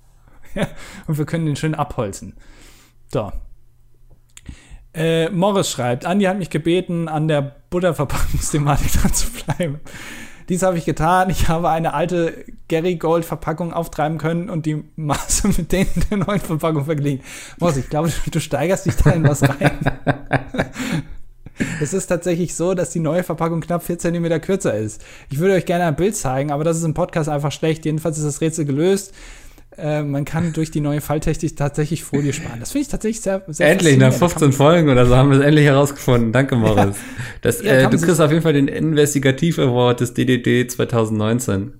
Und wir können den schön abholzen. So. Äh, Morris schreibt, Andi hat mich gebeten, an der Butterverpackungsthematik dran zu bleiben. Dies habe ich getan. Ich habe eine alte Gary Gold Verpackung auftreiben können und die Maße mit denen der neuen Verpackung verglichen. Morris, ich glaube, du steigerst dich da in was rein. Es ist tatsächlich so, dass die neue Verpackung knapp 4 cm kürzer ist. Ich würde euch gerne ein Bild zeigen, aber das ist im Podcast einfach schlecht. Jedenfalls ist das Rätsel gelöst. Äh, man kann durch die neue Falltechnik tatsächlich Folie sparen. Das finde ich tatsächlich sehr, sehr Endlich, nach faszinierend. 15 Folgen oder so haben wir es endlich herausgefunden. Danke, Morris. Das, Ja, äh, du kriegst auf jeden Fall den Investigativ Award des DDD 2019.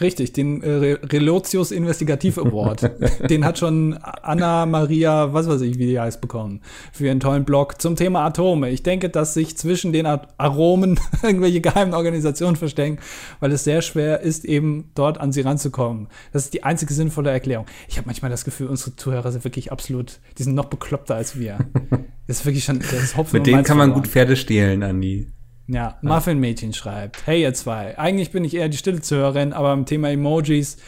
Richtig, den äh, Re- Relotius Investigativ Award. den hat schon Anna Maria, was weiß ich, wie die heißt, bekommen. Für ihren tollen Blog zum Thema Atome. Ich denke, dass sich zwischen den Aromen irgendwelche geheimen Organisationen verstecken, weil es sehr schwer ist, eben dort an sie ranzukommen. Das ist die einzige sinnvolle Erklärung. Ich habe manchmal das Gefühl, unsere Zuhörer sind wirklich absolut, die sind noch bekloppter als wir. Das ist wirklich schon, das ist Hopfen Mit denen kann man verloren. gut Pferde stehlen, Andi. Ja, Muffin-Mädchen schreibt, hey ihr zwei, eigentlich bin ich eher die stille Zuhörerin, aber beim Thema Emojis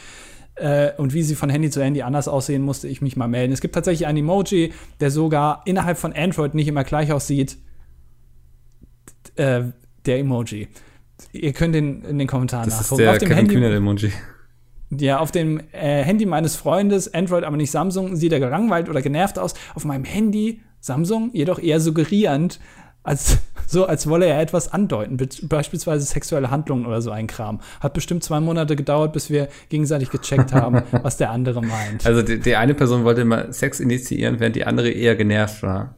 äh, und wie sie von Handy zu Handy anders aussehen, musste ich mich mal melden. Es gibt tatsächlich ein Emoji, der sogar innerhalb von Android nicht immer gleich aussieht. Äh, der Emoji. Ihr könnt den in den Kommentaren Das ist nachgucken. der Auf dem Kevin Handy, Kühner-Emoji. ja, auf dem äh, Handy meines Freundes, Android, aber nicht Samsung, sieht er gelangweilt oder genervt aus. Auf meinem Handy, Samsung, jedoch eher suggerierend, als so, als wolle er etwas andeuten, be beispielsweise sexuelle Handlungen oder so ein Kram. Hat bestimmt zwei Monate gedauert, bis wir gegenseitig gecheckt haben, was der andere meint. Also die, die eine Person wollte mal Sex initiieren, während die andere eher genervt war.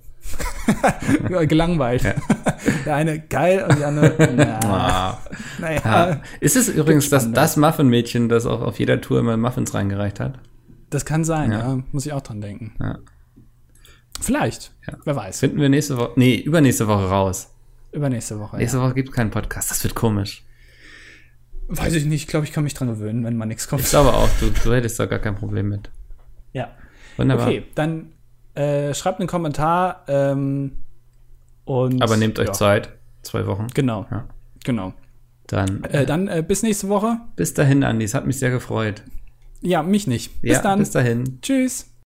Gelangweilt. Der eine geil und die andere, na, Ah. naja. Ja. Ist es übrigens das, das Muffin-Mädchen, das auch auf jeder Tour immer Muffins reingereicht hat? Das kann sein, ja. Ja. Muss ich auch dran denken. Ja. Vielleicht. Ja. Wer weiß. Finden wir nächste Woche, nee, übernächste Woche raus. Übernächste Woche. Nächste Woche gibt es keinen Podcast, das wird komisch. Ja. Weiß ich nicht. Ich glaube, ich kann mich dran gewöhnen, wenn mal nichts kommt. Ich glaube auch, du, du hättest da gar kein Problem mit. Ja. Wunderbar. Okay, dann äh, schreibt einen Kommentar ähm, und Aber nehmt euch ja, Zeit. Zwei Wochen. Genau, Ja. genau. Dann, Äh, dann äh, bis nächste Woche. bis dahin, Andi. Es hat mich sehr gefreut. Ja, mich nicht. Bis ja, dann. Bis dahin. Tschüss.